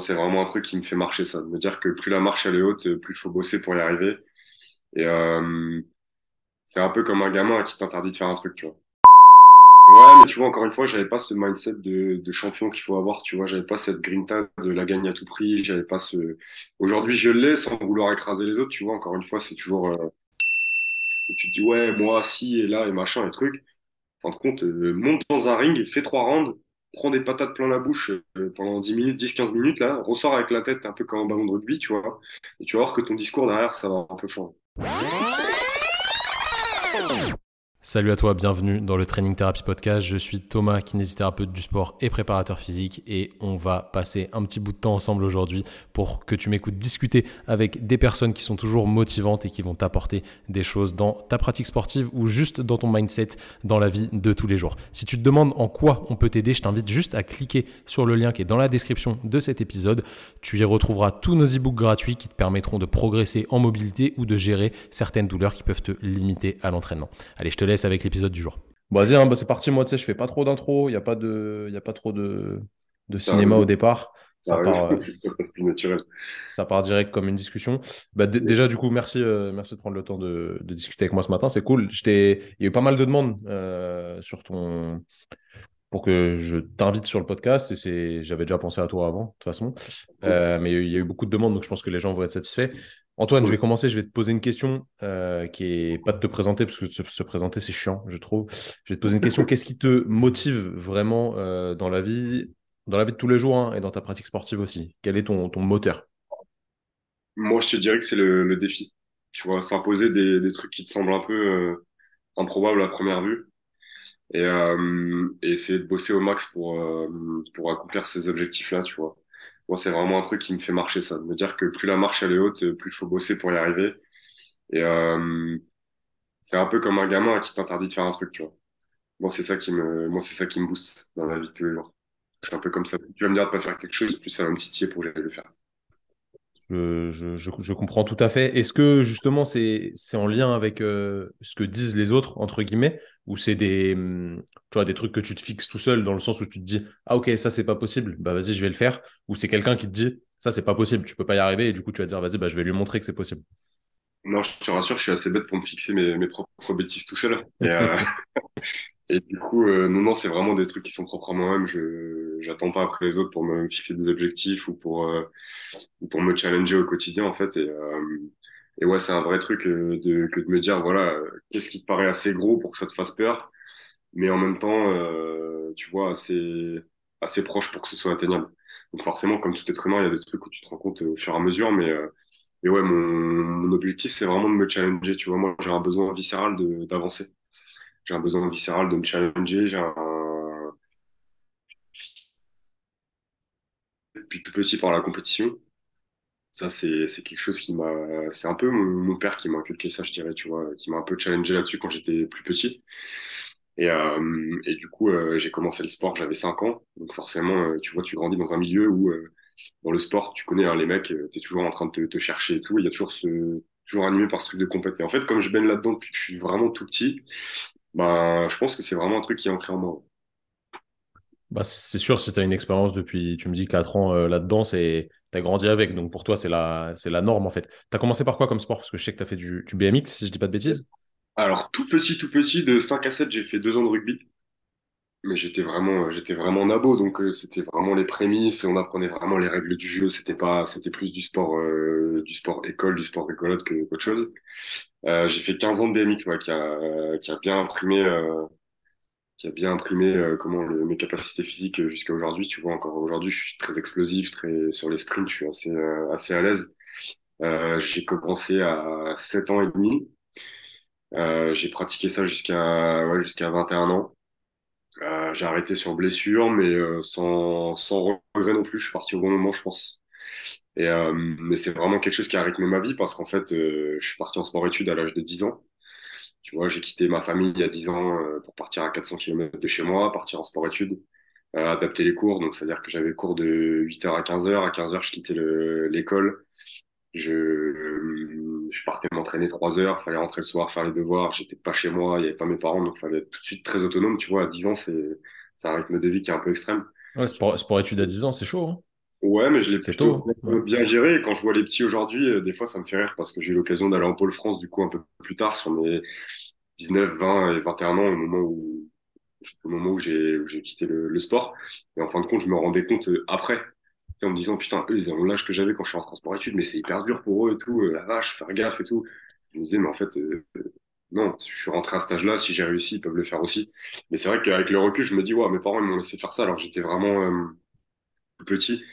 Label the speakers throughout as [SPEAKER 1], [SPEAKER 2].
[SPEAKER 1] C'est vraiment un truc qui me fait marcher, ça. De me dire que plus la marche elle est haute, plus il faut bosser pour y arriver. Et euh, c'est un peu comme un gamin qui t'interdit de faire un truc, tu vois. Ouais, mais tu vois, encore une fois, j'avais pas ce mindset de, de champion qu'il faut avoir, tu vois, j'avais pas cette grinta de la gagne à tout prix, j'avais pas ce... Aujourd'hui, je l'ai sans vouloir écraser les autres, tu vois, encore une fois, c'est toujours... Euh, tu te dis, ouais, moi, si, et là, et machin, et truc. En fin de compte, euh, monte dans un ring, fais trois rounds, prends des patates plein la bouche euh, pendant 10 minutes, 10-15 minutes, là, ressors avec la tête un peu comme un ballon de rugby, tu vois, et tu vas voir que ton discours derrière, ça va un peu changer.
[SPEAKER 2] Salut à toi, bienvenue dans le Training Therapy Podcast. Je suis Thomas, kinésithérapeute du sport et préparateur physique et on va passer un petit bout de temps ensemble aujourd'hui pour que tu m'écoutes discuter avec des personnes qui sont toujours motivantes et qui vont t'apporter des choses dans ta pratique sportive ou juste dans ton mindset dans la vie de tous les jours. Si tu te demandes en quoi on peut t'aider, je t'invite juste à cliquer sur le lien qui est dans la description de cet épisode. Tu y retrouveras tous nos e-books gratuits qui te permettront de progresser en mobilité ou de gérer certaines douleurs qui peuvent te limiter à l'entraînement. Allez, je te laisse avec l'épisode du jour.
[SPEAKER 3] Vas-y, hein, bah, c'est parti. Moi, tu sais, je fais pas trop d'intro. Il n'y a pas de, y a pas trop de, de cinéma au départ. Ça, part, euh, ça part direct comme une discussion. Bah, déjà, du coup, merci, euh, merci de prendre le temps de, de discuter avec moi ce matin. C'est cool. Il y a eu pas mal de demandes euh, sur ton, pour que je t'invite sur le podcast. Et j'avais déjà pensé à toi avant, de toute façon. mais il y a eu beaucoup de demandes, donc je pense que les gens vont être satisfaits. Antoine, je vais commencer. Je vais te poser une question euh, qui est pas de te présenter, parce que se, présenter, c'est chiant, je trouve. Je vais te poser une question. Qu'est-ce qui te motive vraiment euh, dans la vie, dans la vie de tous les jours hein, et dans ta pratique sportive aussi? Quel est ton, ton moteur?
[SPEAKER 1] Moi, je te dirais que c'est le, défi. Tu vois, s'imposer des, des, trucs qui te semblent un peu euh, improbables à première vue et, et, essayer de bosser au max pour, pour accomplir ces objectifs-là, tu vois moi, c'est vraiment un truc qui me fait marcher, ça. De me dire que plus la marche elle est haute, plus il faut bosser pour y arriver. Et euh, c'est un peu comme un gamin qui t'interdit de faire un truc, tu vois. Moi, c'est ça qui me, moi, c'est ça qui me booste dans la vie de tous les jours. Je suis un peu comme ça. Tu vas me dire de pas faire quelque chose, plus ça va me titiller pour que j'aille le faire.
[SPEAKER 3] Je, je, comprends tout à fait. Est-ce que justement c'est en lien avec euh, ce que disent les autres, entre guillemets, ou c'est des, hum, tu vois, des trucs que tu te fixes tout seul dans le sens où tu te dis Ah, ok, ça c'est pas possible, bah vas-y, je vais le faire, ou c'est quelqu'un qui te dit Ça c'est pas possible, tu peux pas y arriver, et du coup tu vas dire Vas-y, bah, je vais lui montrer que c'est possible.
[SPEAKER 1] Non, je te rassure, je suis assez bête pour me fixer mes, mes propres bêtises tout seul. Et, euh, Et du coup, euh, non, non, c'est vraiment des trucs qui sont propres à moi-même. Je j'attends pas après les autres pour me fixer des objectifs ou pour euh, pour me challenger au quotidien en fait. Et, euh, et ouais, c'est un vrai truc euh, de que de me dire voilà, qu'est-ce qui te paraît assez gros pour que ça te fasse peur, mais en même temps, tu vois, assez assez proche pour que ce soit atteignable. Donc forcément, comme tout être humain, il y a des trucs où tu te rends compte au fur et à mesure, mais mais ouais, mon, mon objectif, c'est vraiment de me challenger. Tu vois, moi, j'ai un besoin viscéral d'avancer j'ai un besoin viscéral de me challenger, j'ai un depuis tout petit par la compétition. Ça, c'est, quelque chose qui m'a, c'est un peu mon, père qui m'a inculqué ça, je dirais, tu vois, qui m'a un peu challengé là-dessus quand j'étais plus petit. Et, euh, et du coup, euh, j'ai commencé le sport, j'avais 5 ans. Donc forcément, euh, tu vois, tu grandis dans un milieu où, dans le sport, tu connais hein, les mecs, tu es toujours en train de te, chercher et tout. Il y a toujours ce, toujours animé par ce truc de compétition. Et en fait, comme je baigne là-dedans depuis que je suis vraiment tout petit, bah, je pense que c'est vraiment un truc qui est ancré en moi.
[SPEAKER 3] Bah, c'est sûr, si tu as une expérience depuis, tu me dis, 4 ans euh, là-dedans, tu as grandi avec. Donc pour toi, c'est la, la norme en fait. Tu as commencé par quoi comme sport? Parce que je sais que tu as fait du, du, BMX, si je dis pas de bêtises.
[SPEAKER 1] Alors, tout petit, tout petit, de 5 à 7, j'ai fait 2 ans de rugby mais j'étais vraiment j'étais vraiment nabo donc euh, c'était vraiment les prémices on apprenait vraiment les règles du jeu c'était pas c'était plus du sport euh, du sport école du sport rigolote que qu'autre chose euh, j'ai fait 15 ans de BMX ouais, qui a qui a bien imprimé qui a bien imprimé comment mes capacités physiques jusqu'à aujourd'hui tu vois encore aujourd'hui je suis très explosif très sur les sprints je suis assez assez à l'aise j'ai commencé à 7 ans et demi j'ai pratiqué ça jusqu'à ouais, jusqu'à 21 ans euh, j'ai arrêté sur blessure, mais euh, sans, sans regret non plus. Je suis parti au bon moment, je pense. Et, euh, mais c'est vraiment quelque chose qui a rythmé ma vie parce qu'en fait, je suis parti en sport-études à l'âge de 10 ans. Tu vois, j'ai quitté ma famille il y a 10 ans pour partir à 400 km de chez moi, partir en sport-études, adapter les cours. Donc, c'est-à-dire que j'avais cours de 8h à 15h. À 15h, je quittais l'école. Je, je partais m'entraîner trois heures, fallait rentrer le soir, faire les devoirs, j'étais pas chez moi, il y avait pas mes parents, donc fallait être tout de suite très autonome, tu vois, à 10 ans, c'est, c'est un rythme de vie qui est un peu extrême.
[SPEAKER 3] Ouais, sport, sport études à 10 ans, c'est chaud. Hein
[SPEAKER 1] Ouais, mais je l'ai plutôt hein. bien géré. quand je vois les petits aujourd'hui, euh, des fois, ça me fait rire parce que j'ai eu l'occasion d'aller en Pôle France, du coup, un peu plus tard, sur mes 19, 20 et 21 ans, au moment où, au moment où j'ai, j'ai quitté le, sport. Et en fin de compte, je me rendais compte euh, après, en me disant, putain, eux, ils ont l'âge que j'avais quand je suis en transport études, mais c'est hyper dur pour eux et tout, euh, la vache, faire gaffe et tout. Je me disais, mais en fait, non, je suis rentré à cet âge-là, si j'ai réussi, ils peuvent le faire aussi. Mais c'est vrai qu'avec le recul, je me dis, ouais, mes parents, ils m'ont laissé faire ça alors j'étais vraiment petit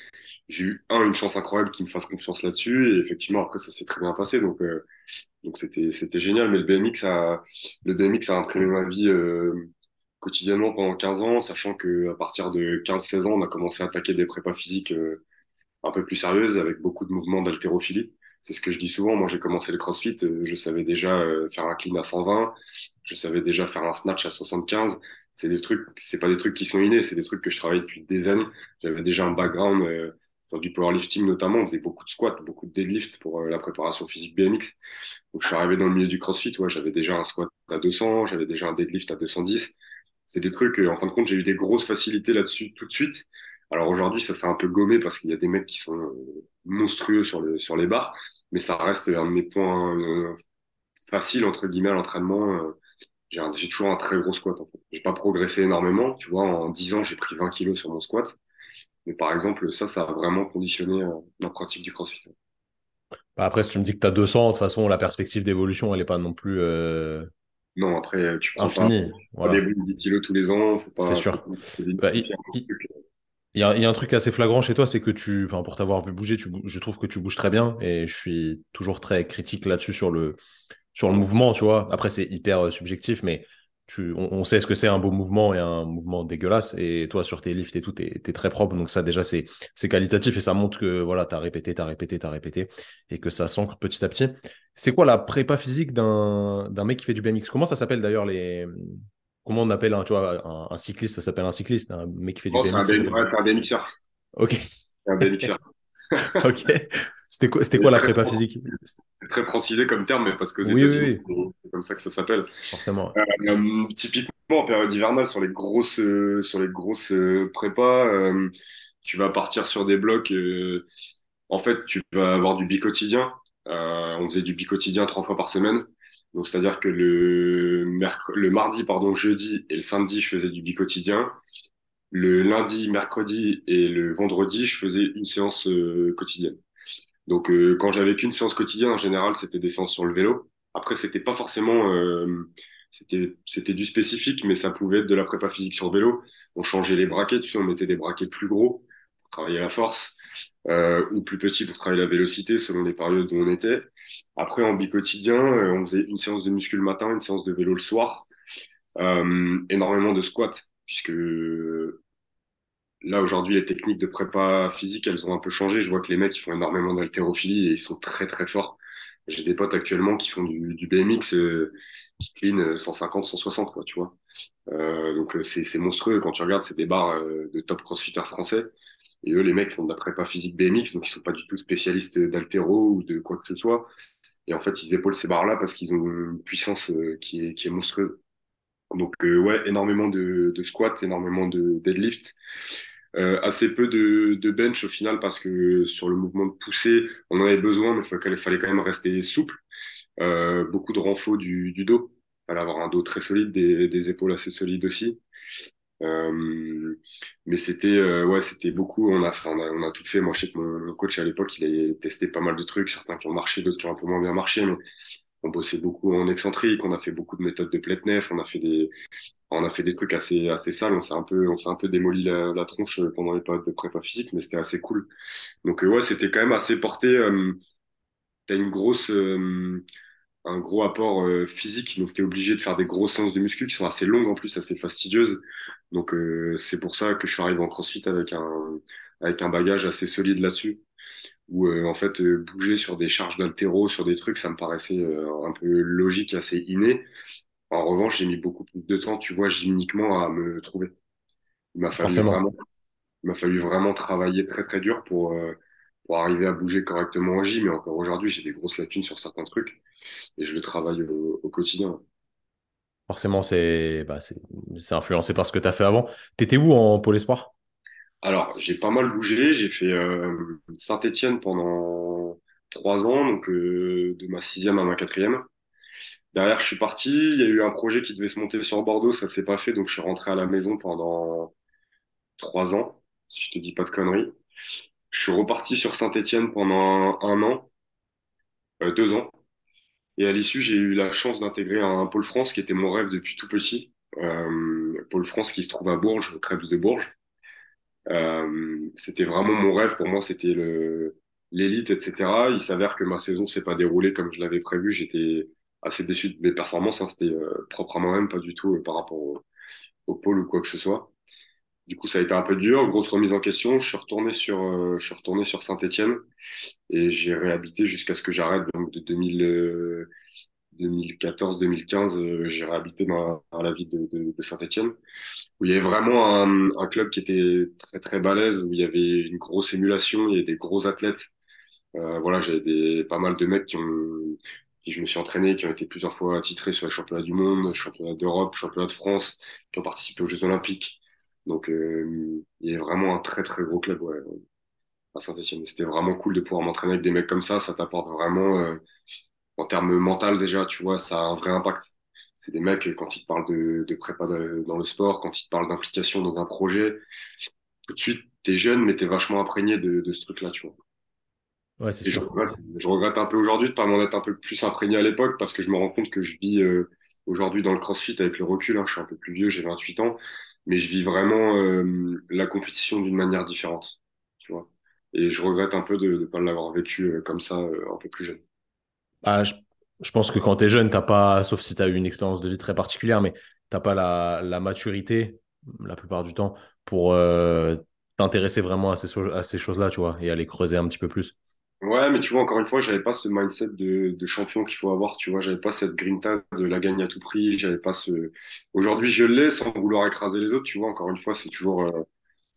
[SPEAKER 1] j'ai eu un une chance incroyable qui me fasse confiance là-dessus et effectivement après ça s'est très bien passé donc euh, c'était génial. Mais le BMX a a imprimé ma vie euh, quotidiennement pendant 15 ans sachant que à partir de 15-16 ans on a commencé à attaquer des prépas physiques euh, un peu plus sérieuses avec beaucoup de mouvements d'haltérophilie c'est ce que je dis souvent moi j'ai commencé le CrossFit je savais déjà faire un clean à 120 je savais déjà faire un snatch à 75 c'est des trucs, c'est pas des trucs qui sont innés, c'est des trucs que je travaille depuis des années. J'avais déjà un background euh, sur du powerlifting notamment, on faisait beaucoup de squats, beaucoup de deadlift pour euh, la préparation physique BMX. Donc je suis arrivé dans le milieu du CrossFit, j'avais déjà un squat à 200, j'avais déjà un deadlift à 210. C'est des trucs, euh, en fin de compte, j'ai eu des grosses facilités là-dessus tout de suite. Alors aujourd'hui, ça s'est un peu gommé parce qu'il y a des mecs qui sont monstrueux sur, le, sur les barres, mais ça reste un de mes points faciles, entre guillemets, à l'entraînement j'ai toujours un très gros squat. En fait. J'ai pas progressé énormément. Tu vois, en 10 ans, j'ai pris 20 kilos sur mon squat. Mais par exemple, ça, ça a vraiment conditionné euh, ma pratique du crossfit.
[SPEAKER 3] Bah, après, si tu me dis que tu as 200, de toute façon, la perspective d'évolution, elle n'est pas non plus. Euh,
[SPEAKER 1] non, après, tu prends
[SPEAKER 3] Infini,
[SPEAKER 1] pas, voilà. des 10 kilos tous les ans.
[SPEAKER 3] C'est sûr. Bah, il, il, y a, un truc assez flagrant chez toi, c'est que tu, pour t'avoir vu bouger, je trouve que tu bouges très bien et je suis toujours très critique là-dessus sur le, sur le mouvement, tu vois. Après, c'est hyper euh, subjectif, mais on, sait ce que c'est un beau mouvement et un mouvement dégueulasse. Et toi, sur tes lifts et tout, tu es, très propre. Donc, ça, déjà, c'est qualitatif et ça montre que voilà, tu as répété, tu as répété, tu as répété et que ça s'ancre petit à petit. C'est quoi la prépa physique d'un mec qui fait du BMX? Comment ça s'appelle d'ailleurs les. Comment on appelle un, tu vois, un, cycliste Ça s'appelle un cycliste, un mec qui fait du BMX.
[SPEAKER 1] C'est un, BMXer.
[SPEAKER 3] Ok.
[SPEAKER 1] un BMXer.
[SPEAKER 3] ok. C'était quoi, c'était quoi la prépa physique?
[SPEAKER 1] C'est très précisé comme terme, mais parce que oui, oui, c'est comme ça que ça s'appelle.
[SPEAKER 3] Forcément.
[SPEAKER 1] Euh, typiquement, en période hivernale, sur les grosses, euh, sur les grosses euh, prépas, tu vas partir sur des blocs. en fait, tu vas avoir du bicotidien. On faisait du bicotidien trois fois par semaine. Donc, c'est-à-dire que le, le mardi, pardon, jeudi et le samedi, je faisais du bicotidien. Le lundi, mercredi et le vendredi, je faisais une séance quotidienne. Donc, euh, quand j'avais qu'une séance quotidienne, en général, c'était des séances sur le vélo. Après, c'était pas forcément, euh, c'était, c'était du spécifique, mais ça pouvait être de la prépa physique sur vélo. On changeait les braquets, tu sais, on mettait des braquets plus gros pour travailler la force, euh, ou plus petits pour travailler la vélocité, selon les périodes où on était. Après, en bi-quotidien, euh, on faisait une séance de muscu le matin, une séance de vélo le soir, euh, énormément de squats, puisque là aujourd'hui les techniques de prépa physique elles ont un peu changé. Je vois que les mecs font énormément d'haltérophilie et ils sont très très forts. J'ai des potes actuellement qui font du, BMX euh, qui clean 150 160 quoi tu vois. Euh, donc euh, c'est monstrueux. Quand tu regardes c'est des euh, de top crossfitters français et eux les mecs font de la prépa physique BMX donc ils sont pas du tout spécialistes d'haltéro ou de quoi que ce soit et en fait ils épaulent ces barres là parce qu'ils ont une puissance qui est qui est monstrueuse donc ouais énormément de, squats énormément de deadlift euh, assez peu de, bench au final parce que sur le mouvement de poussée, on en avait besoin, mais il fallait quand même rester souple. Euh, beaucoup de renfort du, dos. Il fallait avoir un dos très solide, des épaules assez solides aussi. Euh, mais c'était euh, ouais, c'était beaucoup. On a, on a, on a tout fait. Moi, je sais que mon coach à l'époque, il a testé pas mal de trucs, certains qui ont marché, d'autres qui ont un peu moins bien marché, mais on bossait beaucoup en excentrique, on a fait beaucoup de méthodes de Pletnev, on a fait des, on a fait des trucs assez, assez sales, on s'est un peu, on s'est un peu démoli la, tronche pendant les périodes de prépa physique, mais c'était assez cool. Donc, euh, ouais, c'était quand même assez porté, euh, t'as une grosse, euh, un gros apport euh, physique, donc t'es obligé de faire des grosses séances de muscu qui sont assez longues en plus, assez fastidieuses. Donc, c'est pour ça que je suis arrivé en CrossFit avec un, avec un bagage assez solide là-dessus où euh, en fait euh, bouger sur des charges d'altéro, sur des trucs, ça me paraissait euh, un peu logique, assez inné. En revanche, j'ai mis beaucoup plus de temps, tu vois, gymniquement à me trouver. Il m'a fallu vraiment, il m'a fallu vraiment travailler très très dur pour pour arriver à bouger correctement en gym. Mais encore aujourd'hui, j'ai des grosses lacunes sur certains trucs et je le travaille au, quotidien.
[SPEAKER 3] Forcément, c'est bah, influencé par ce que tu as fait avant. Tu étais où en pôle espoir?
[SPEAKER 1] Alors, j'ai pas mal bougé. J'ai fait euh, Saint-Étienne pendant trois ans, donc euh, de ma sixième à ma quatrième. Derrière, je suis parti. Il y a eu un projet qui devait se monter sur Bordeaux, ça s'est pas fait, donc je suis rentré à la maison pendant trois ans, si je te dis pas de conneries. Je suis reparti sur Saint-Étienne pendant un, an, euh, deux ans. Et à l'issue, j'ai eu la chance d'intégrer un, pôle France qui était mon rêve depuis tout petit. Euh, pôle France qui se trouve à Bourges, au Crêpes de Bourges. Euh, c'était vraiment mon rêve. Pour moi, c'était l'élite, etc. Il s'avère que ma saison s'est pas déroulée comme je l'avais prévu. J'étais assez déçu de mes performances. Hein. C'était euh, propre à moi-même, pas du tout par rapport au, pôle ou quoi que ce soit. Du coup, ça a été un peu dur. Grosse remise en question. Je suis retourné sur, euh, je suis retourné sur Saint-Étienne et j'ai réhabité jusqu'à ce que j'arrête. Donc de 2000, 2014-2015, euh, j'ai réhabité dans, la ville de, Saint-Etienne, où il y avait vraiment un, club qui était très très balèze, où il y avait une grosse émulation, il y avait des gros athlètes. Euh, voilà, j'avais pas mal de mecs qui ont qui je me suis entraîné, qui ont été plusieurs fois titrés sur les championnats du monde, championnats d'Europe, championnats de France, qui ont participé aux Jeux Olympiques. Donc euh, il y avait vraiment un très très gros club ouais, à Saint-Etienne. C'était vraiment cool de pouvoir m'entraîner avec des mecs comme ça. Ça t'apporte vraiment euh, en termes mental déjà, tu vois, ça a un vrai impact. C'est des mecs, quand ils te parlent de, de prépa dans le sport, quand ils te parlent d'implication dans un projet, tout de suite, t'es jeune, mais t'es vachement imprégné de, de ce truc-là, tu vois.
[SPEAKER 3] Ouais, c'est sûr.
[SPEAKER 1] Je regrette, un peu aujourd'hui de pas m'en être un peu plus imprégné à l'époque parce que je me rends compte que je vis euh, aujourd'hui dans le crossfit avec le recul. Hein, je suis un peu plus vieux, j'ai 28 ans, mais je vis vraiment euh, la compétition d'une manière différente, tu vois. Et je regrette un peu de ne pas l'avoir vécu euh, comme ça un peu plus jeune.
[SPEAKER 3] Ah, je, pense que quand tu es jeune, t'as pas, sauf si tu as eu une expérience de vie très particulière, mais tu n'as pas la, maturité, la plupart du temps, pour euh, t'intéresser vraiment à ces, à ces choses-là, tu vois, et à les creuser un petit peu plus.
[SPEAKER 1] Ouais, mais tu vois, encore une fois, j'avais pas ce mindset de, champion qu'il faut avoir, tu vois, j'avais pas cette grinta de la gagne à tout prix, j'avais pas ce... Aujourd'hui, je l'ai sans vouloir écraser les autres, tu vois, encore une fois, c'est toujours... Euh,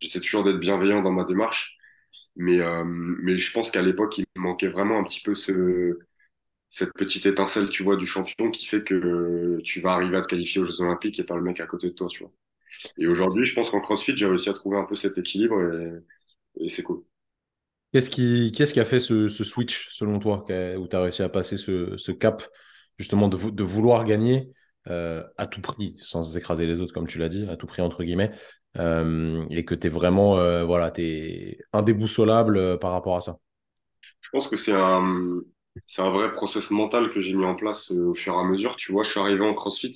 [SPEAKER 1] j'essaie toujours d'être bienveillant dans ma démarche, mais, euh, mais je pense qu'à l'époque, il me manquait vraiment un petit peu ce cette petite étincelle, tu vois, du champion qui fait que tu vas arriver à te qualifier aux Jeux Olympiques et pas le mec à côté de toi, tu vois. Et aujourd'hui, je pense qu'en CrossFit, j'ai réussi à trouver un peu cet équilibre et, c'est cool.
[SPEAKER 3] Qu'est-ce qui, qui a fait ce, switch, selon toi, où tu as réussi à passer ce, cap, justement, de, vouloir gagner euh, à tout prix, sans écraser les autres, comme tu l'as dit, à tout prix, entre guillemets, euh, et que tu es vraiment, euh, voilà, es indéboussolable par rapport à ça?
[SPEAKER 1] Je pense que c'est un, un vrai process mental que j'ai mis en place au fur et à mesure. Tu vois, je suis arrivé en CrossFit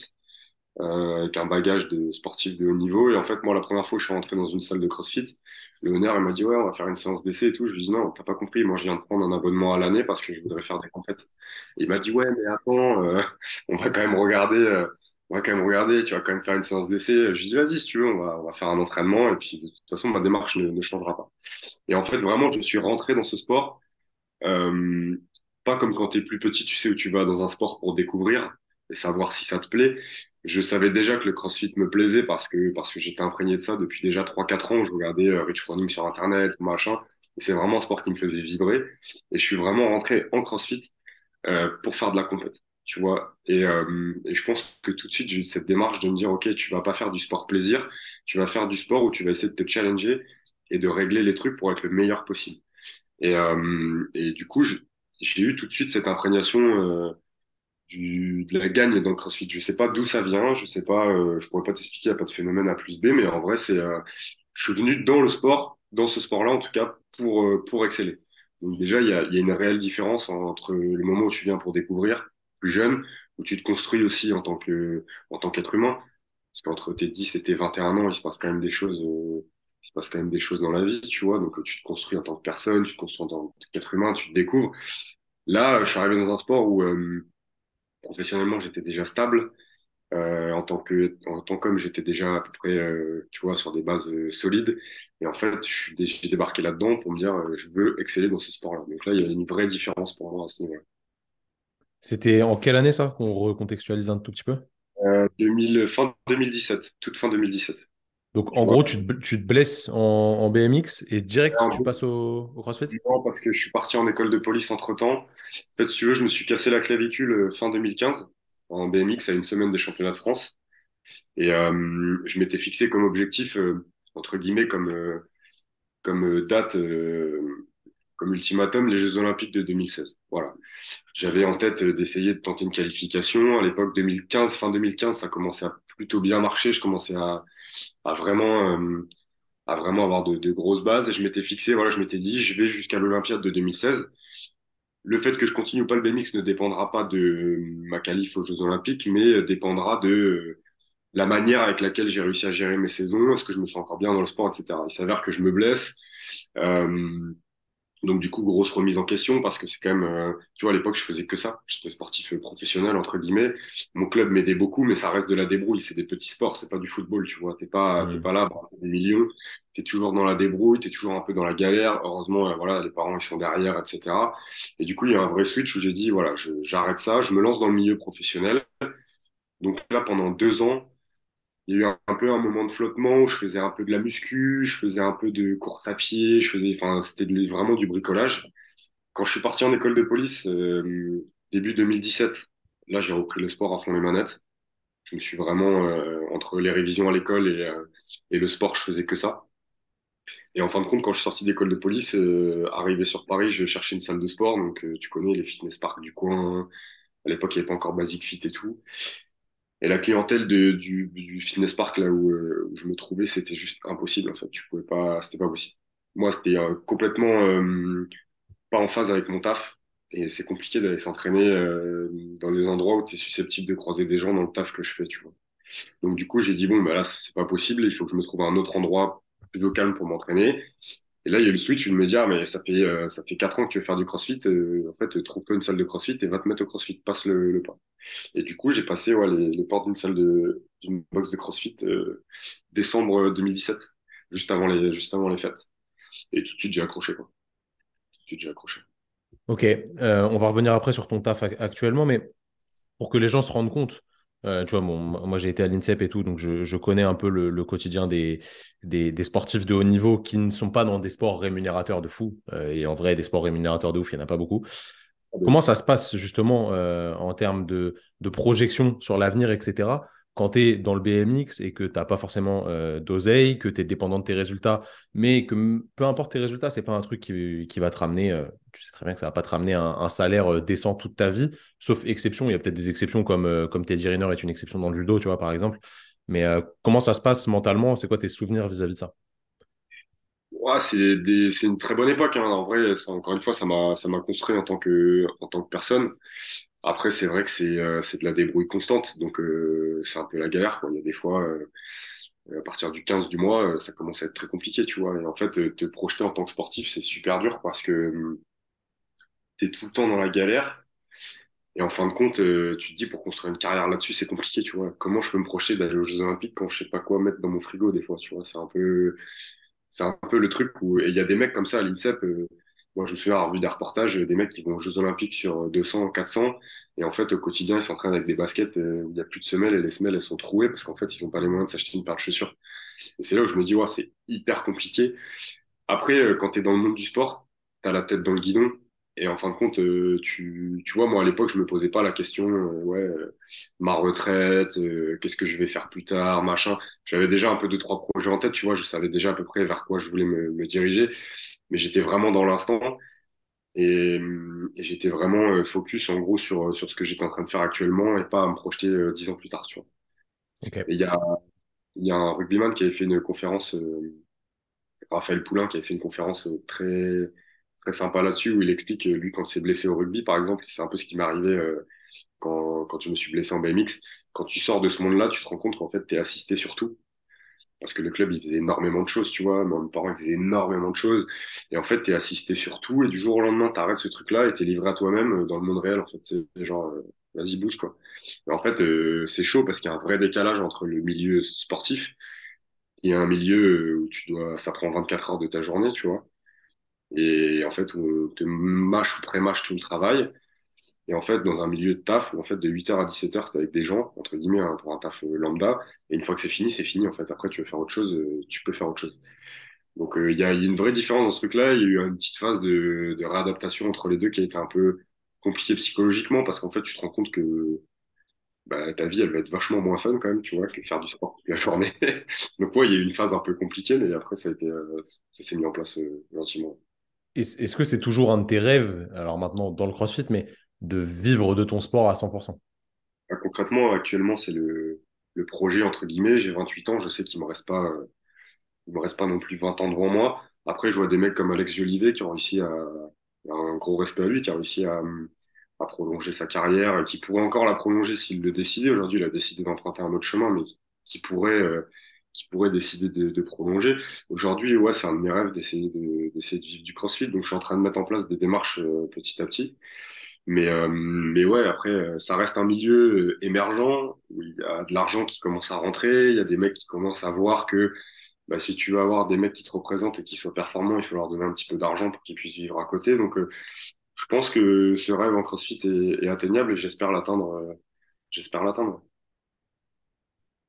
[SPEAKER 1] euh, avec un bagage de sportif de haut niveau. Et en fait, moi, la première fois que je suis rentré dans une salle de CrossFit, le honneur, il m'a dit, ouais, on va faire une séance d'essai et tout. Je lui ai dit, non, t'as pas compris. Moi, je viens de prendre un abonnement à l'année parce que je voudrais faire des compètes. Il m'a dit, ouais, mais attends, euh, on va quand même regarder. Euh, on va quand même regarder, tu vas quand même faire une séance d'essai. Je lui ai dit, vas-y, si tu veux, on va, on va faire un entraînement. Et puis, de toute façon, ma démarche ne, changera pas. Et en fait, vraiment, je suis rentré dans ce sport pas comme quand tu es plus petit, tu sais où tu vas dans un sport pour découvrir et savoir si ça te plaît. Je savais déjà que le CrossFit me plaisait parce que, parce que j'étais imprégné de ça depuis déjà 3-4 ans. Je regardais euh, Rich Running sur Internet machin. C'est vraiment un sport qui me faisait vibrer. Et je suis vraiment rentré en CrossFit euh, pour faire de la compète. Tu vois, et, euh, et, je pense que tout de suite, j'ai eu cette démarche de me dire, OK, tu vas pas faire du sport plaisir, tu vas faire du sport où tu vas essayer de te challenger et de régler les trucs pour être le meilleur possible. Et, euh, et du coup, j'ai eu tout de suite cette imprégnation euh, du, de la gagne dans le CrossFit. Je sais pas d'où ça vient, je sais pas, euh, je pourrais pas t'expliquer, il n'y a pas de phénomène A plus B, mais en vrai, c'est, euh, je suis venu dans le sport, dans ce sport-là en tout cas, pour, euh, pour exceller. Donc déjà, il y a, y a une réelle différence entre le moment où tu viens pour découvrir, plus jeune, où tu te construis aussi en tant que, en tant qu'être humain. Parce qu'entre tes 10 et tes 21 ans, il se passe quand même des choses, euh, il se passe quand même des choses dans la vie, tu vois. Donc, tu te construis en tant que personne, tu te construis en tant qu'être humain, tu te découvres. Là, je suis arrivé dans un sport où euh, professionnellement, j'étais déjà stable. Euh, en tant que en tant qu'homme, j'étais déjà à peu près, euh, tu vois, sur des bases euh, solides. Et en fait, j'ai débarqué là-dedans pour me dire, je veux exceller dans ce sport-là. Donc là, il y a une vraie différence pour moi à ce niveau-là.
[SPEAKER 3] C'était en quelle année ça, qu'on recontextualise un tout petit peu?
[SPEAKER 1] 2000, Fin 2017, toute fin 2017.
[SPEAKER 3] Donc, en gros, tu te, tu te blesses en, BMX et direct, tu passes au, CrossFit?
[SPEAKER 1] Non, parce que je suis parti en école de police entre-temps. En fait, si tu veux, je me suis cassé la clavicule euh, fin 2015 en BMX à une semaine des championnats de France. Et euh, je m'étais fixé comme objectif, euh, entre guillemets, comme, comme date, comme ultimatum, les Jeux Olympiques de 2016. Voilà. J'avais en tête d'essayer de tenter une qualification. À l'époque 2015, fin 2015, ça commençait à plutôt bien marcher. Je commençais à, à vraiment à vraiment avoir de, de, grosses bases. Et je m'étais fixé, voilà, je m'étais dit, je vais jusqu'à l'Olympiade de 2016. Le fait que je continue ou pas le BMX ne dépendra pas de ma qualif aux Jeux Olympiques, mais dépendra de la manière avec laquelle j'ai réussi à gérer mes saisons, est-ce que je me sens encore bien dans le sport, etc. Il s'avère que je me blesse. Euh, donc du coup, grosse remise en question parce que c'est quand même, euh, tu vois, à l'époque, je faisais que ça. J'étais sportif professionnel entre guillemets. Mon club m'aidait beaucoup, mais ça reste de la débrouille. C'est des petits sports, c'est pas du football, tu vois. T'es pas, t'es pas là, c'est des millions. T'es toujours dans la débrouille, t'es toujours un peu dans la galère. Heureusement, euh, voilà, les parents ils sont derrière, etc. Et du coup, il y a un vrai switch où j'ai dit, voilà, j'arrête ça, je me lance dans le milieu professionnel. Donc là, pendant deux ans, il y a eu un, peu un moment de flottement où je faisais un peu de la muscu, je faisais un peu de course à pied, je faisais, enfin, c'était vraiment du bricolage. Quand je suis parti en école de police, euh, début 2017, là, j'ai repris le sport à fond les manettes. Je me suis vraiment, euh, entre les révisions à l'école et, euh, et le sport, je faisais que ça. Et en fin de compte, quand je suis sorti d'école de police, arrivé sur Paris, je cherchais une salle de sport. Donc, tu connais les fitness parks du coin. À l'époque, il n'y avait pas encore Basic Fit et tout. Et la clientèle de, du, du, fitness park, là où, euh, où je me trouvais, c'était juste impossible, en fait. Tu pouvais pas, c'était pas possible. Moi, c'était euh, complètement euh, pas en phase avec mon taf. Et c'est compliqué d'aller s'entraîner dans des endroits où tu es susceptible de croiser des gens dans le taf que je fais, tu vois. Donc, du coup, j'ai dit, bon, bah là, c'est pas possible. Il faut que je me trouve à un autre endroit plutôt calme pour m'entraîner. Et là, il y a eu le switch, une média, mais ça fait, euh, ça fait 4 ans que tu veux faire du crossfit. Euh, en fait, trouve-toi une salle de crossfit et va te mettre au crossfit, passe le, le pas. Et du coup, j'ai passé les, portes d'une salle de, d'une box de crossfit euh, décembre 2017, juste avant, les, juste avant les fêtes. Et tout de suite, j'ai accroché. Tout de suite, j'ai accroché.
[SPEAKER 3] Ok, on va revenir après sur ton taf actuellement, mais pour que les gens se rendent compte, euh, tu vois, moi j'ai été à l'INSEP et tout, donc je, connais un peu le, quotidien des, des, sportifs de haut niveau qui ne sont pas dans des sports rémunérateurs de fou. Euh, et en vrai, des sports rémunérateurs de ouf, il n'y en a pas beaucoup. Comment ça se passe justement euh, en termes de, projection sur l'avenir, etc quand tu es dans le BMX et que tu n'as pas forcément euh, d'oseille, que tu es dépendant de tes résultats, mais que peu importe tes résultats, ce n'est pas un truc qui, va te ramener, euh, tu sais très bien que ça ne va pas te ramener un, salaire décent toute ta vie, sauf exception. Il y a peut-être des exceptions comme, comme Teddy Riner est une exception dans le judo, tu vois, par exemple. Mais comment ça se passe mentalement? C'est quoi tes souvenirs vis-à-vis de ça?
[SPEAKER 1] C'est une très bonne époque. Hein. En vrai, encore une fois, ça m'a construit en tant que, en tant que personne. Après, c'est vrai que c'est euh, de la débrouille constante, donc euh, c'est un peu la galère. Il y a des fois, euh, à partir du 15 du mois, ça commence à être très compliqué, tu vois. Et en fait, te projeter en tant que sportif, c'est super dur parce que tu es tout le temps dans la galère. Et en fin de compte, tu te dis pour construire une carrière là-dessus, c'est compliqué, tu vois. Comment je peux me projeter d'aller aux Jeux Olympiques quand je sais pas quoi mettre dans mon frigo des fois. C'est un peu, c'est un peu le truc où il y a des mecs comme ça à l'INSEP. Moi, je me souviens avoir vu des reportages des mecs qui vont aux Jeux Olympiques sur 200, 400, et en fait, au quotidien, ils s'entraînent avec des baskets euh, il n'y a plus de semelles, et les semelles, elles sont trouées parce qu'en fait, ils n'ont pas les moyens de s'acheter une paire de chaussures. Et c'est là où je me dis, ouais, c'est hyper compliqué. Après, euh, quand tu dans le monde du sport, tu la tête dans le guidon, et en fin de compte, euh, tu, tu vois, moi, à l'époque, je me posais pas la question, ouais, ma retraite, qu'est-ce que je vais faire plus tard, machin. J'avais déjà un peu deux, trois projets en tête, tu vois, je savais déjà à peu près vers quoi je voulais me, me diriger mais j'étais vraiment dans l'instant et, et j'étais vraiment euh, focus en gros sur, sur ce que j'étais en train de faire actuellement et pas à me projeter euh, dix ans plus tard, tu vois. Il y a, y a un rugbyman qui avait fait une conférence, euh, Raphaël Poulain, qui avait fait une conférence très, sympa là-dessus où il explique, lui, quand il s'est blessé au rugby, par exemple, c'est un peu ce qui m'est arrivé quand, quand je me suis blessé en BMX. Quand tu sors de ce monde-là, tu te rends compte qu'en fait, tu es assisté sur tout parce que le club il faisait énormément de choses, tu vois. Mes parents ils faisaient énormément de choses. Et en fait, tu es assisté sur tout. Et du jour au lendemain, tu arrêtes ce truc-là et tu es livré à toi-même euh, dans le monde réel. En fait, c'est genre, euh, vas-y, bouge, quoi. En fait, euh, c'est chaud parce qu'il y a un vrai décalage entre le milieu sportif et un milieu où tu dois, ça prend 24 heures de ta journée, tu vois. Et en fait, où tu mâches ou pré-mâches tout le travail. Et en fait, dans un milieu de taf où en fait de 8h à 17h, c'est avec des gens, entre guillemets, hein, pour un taf euh, lambda. Et une fois que c'est fini, c'est fini. En fait, après, tu veux faire autre chose, euh, tu peux faire autre chose. Donc, euh, il y, a, une vraie différence dans ce truc-là. Il y a eu une petite phase de, réadaptation entre les deux qui a été un peu compliquée psychologiquement parce qu'en fait, tu te rends compte que bah, ta vie, elle va être vachement moins fun quand même, tu vois, que faire du sport toute la journée. Donc, ouais, il y a eu une phase un peu compliquée, mais après, ça a été, ça s'est mis en place euh, gentiment.
[SPEAKER 3] Est-ce que c'est toujours un de tes rêves, alors maintenant dans le CrossFit, mais de vivre de ton sport à 100%
[SPEAKER 1] bah, Concrètement, actuellement, c'est le, projet, entre guillemets. J'ai 28 ans, je sais qu'il ne me, reste pas, me reste pas non plus 20 ans devant moi. Après, je vois des mecs comme Alex Jolivet qui ont réussi à, un gros respect à lui, qui a réussi à, prolonger sa carrière, qui pourrait encore la prolonger s'il le décidait. Aujourd'hui, il a décidé d'emprunter un autre chemin, mais qui pourrait, euh, qui pourrait décider de, prolonger. Aujourd'hui, ouais, c'est un de mes rêves d'essayer de, vivre du CrossFit, donc je suis en train de mettre en place des démarches euh, petit à petit. Mais, euh, mais ouais, après, ça reste un milieu émergent où il y a de l'argent qui commence à rentrer, il y a des mecs qui commencent à voir que bah, si tu veux avoir des mecs qui te représentent et qui soient performants, il faut leur donner un petit peu d'argent pour qu'ils puissent vivre à côté. Donc, je pense que ce rêve en CrossFit est, atteignable et j'espère l'atteindre. Euh, j'espère l'atteindre.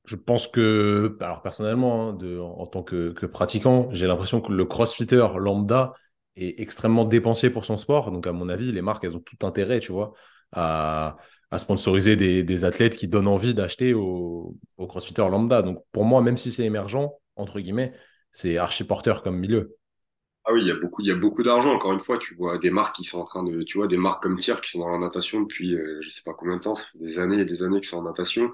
[SPEAKER 3] Je pense que, alors personnellement, hein, en, tant que, pratiquant, j'ai l'impression que le crossfitter lambda est extrêmement dépensier pour son sport. Donc, à mon avis, les marques, elles ont tout intérêt, tu vois, à, sponsoriser des, athlètes qui donnent envie d'acheter au, crossfitter lambda. Donc, pour moi, même si c'est émergent, entre guillemets, c'est archi porteur comme milieu.
[SPEAKER 1] Ah oui, il y a beaucoup, il y a beaucoup d'argent. Encore une fois, tu vois des marques qui sont en train de, tu vois, des marques comme Tier qui sont dans la natation depuis, euh, je sais pas combien de temps, ça fait des années et des années qu'ils sont en natation,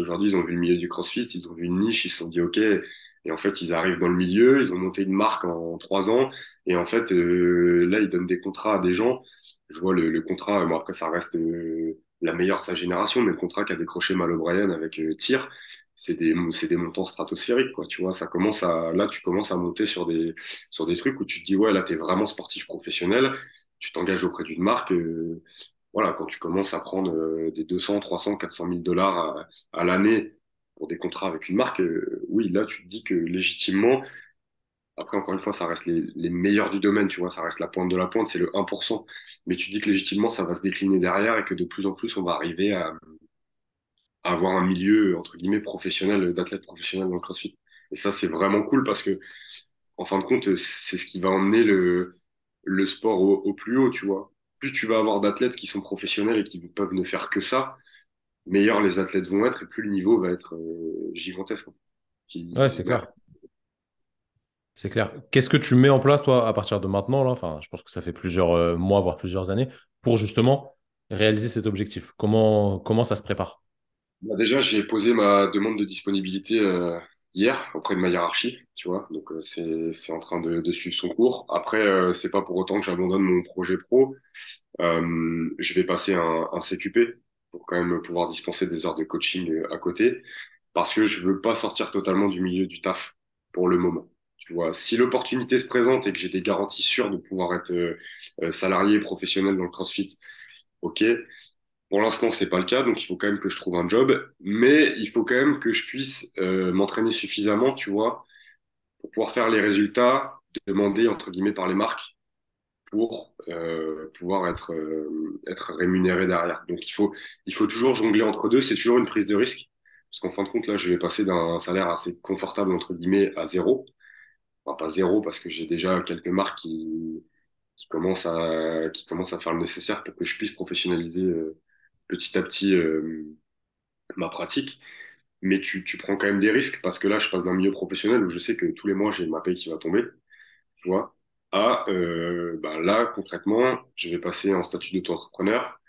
[SPEAKER 1] aujourd'hui ils ont vu le milieu du CrossFit, ils ont vu une niche, ils se sont dit ok, et en fait ils arrivent dans le milieu, ils ont monté une marque en, trois ans, et en fait euh, là ils donnent des contrats à des gens. Je vois le, contrat, bon après ça reste euh, la meilleure de sa génération, mais le contrat qu'a décroché Mal O'Brien avec euh, Tir, c'est des, montants stratosphériques, quoi. Tu vois, ça commence là, tu commences à monter sur des, sur des trucs où tu te dis, ouais, là, t'es vraiment sportif professionnel, tu t'engages auprès d'une marque, euh, voilà, quand tu commences à prendre euh, des 200, 300, 400 000 dollars à, l'année pour des contrats avec une marque, euh, oui, là, tu te dis que légitimement, après, encore une fois, ça reste les, meilleurs du domaine, tu vois, ça reste la pointe de la pointe, c'est le 1%. Mais tu dis que légitimement, ça va se décliner derrière et que de plus en plus, on va arriver à, avoir un milieu, entre guillemets, professionnel, d'athlètes professionnels dans le CrossFit. Et ça, c'est vraiment cool parce que, en fin de compte, c'est ce qui va emmener le sport au, plus haut, tu vois. Plus tu vas avoir d'athlètes qui sont professionnels et qui peuvent ne faire que ça, meilleurs les athlètes vont être et plus le niveau va être euh, gigantesque.
[SPEAKER 3] ouais, c'est clair. C'est clair. Qu'est-ce que tu mets en place, toi, à partir de maintenant, là? Enfin, je pense que ça fait plusieurs euh, mois, voire plusieurs années, pour justement réaliser cet objectif Comment, comment ça se prépare?
[SPEAKER 1] Bah, déjà, j'ai posé ma demande de disponibilité euh, hier auprès de ma hiérarchie, tu vois. Donc, euh, c'est, c'est en train de, de, suivre son cours. Après, euh, c'est pas pour autant que j'abandonne mon projet pro. Euh, je vais passer un, un CQP pour quand même pouvoir dispenser des heures de coaching à côté parce que je veux pas sortir totalement du milieu du taf pour le moment. Tu vois, si l'opportunité se présente et que j'ai des garanties sûres de pouvoir être salarié professionnel dans le CrossFit, ok. Pour l'instant, c'est pas le cas, donc il faut quand même que je trouve un job, mais il faut quand même que je puisse euh, m'entraîner suffisamment, tu vois, pour pouvoir faire les résultats demandés entre guillemets par les marques pour euh, pouvoir être euh, être rémunéré derrière. Donc il faut il faut toujours jongler entre deux, c'est toujours une prise de risque parce qu'en fin de compte là, je vais passer d'un salaire assez confortable entre guillemets à zéro, enfin pas zéro parce que j'ai déjà quelques marques qui qui commencent à qui à faire le nécessaire pour que je puisse professionnaliser petit à petit euh, ma pratique. Mais tu, prends quand même des risques parce que là, je passe d'un milieu professionnel où je sais que tous les mois, j'ai ma paye qui va tomber, tu vois, à euh, bah là, concrètement, je vais passer en statut d'auto-entrepreneur.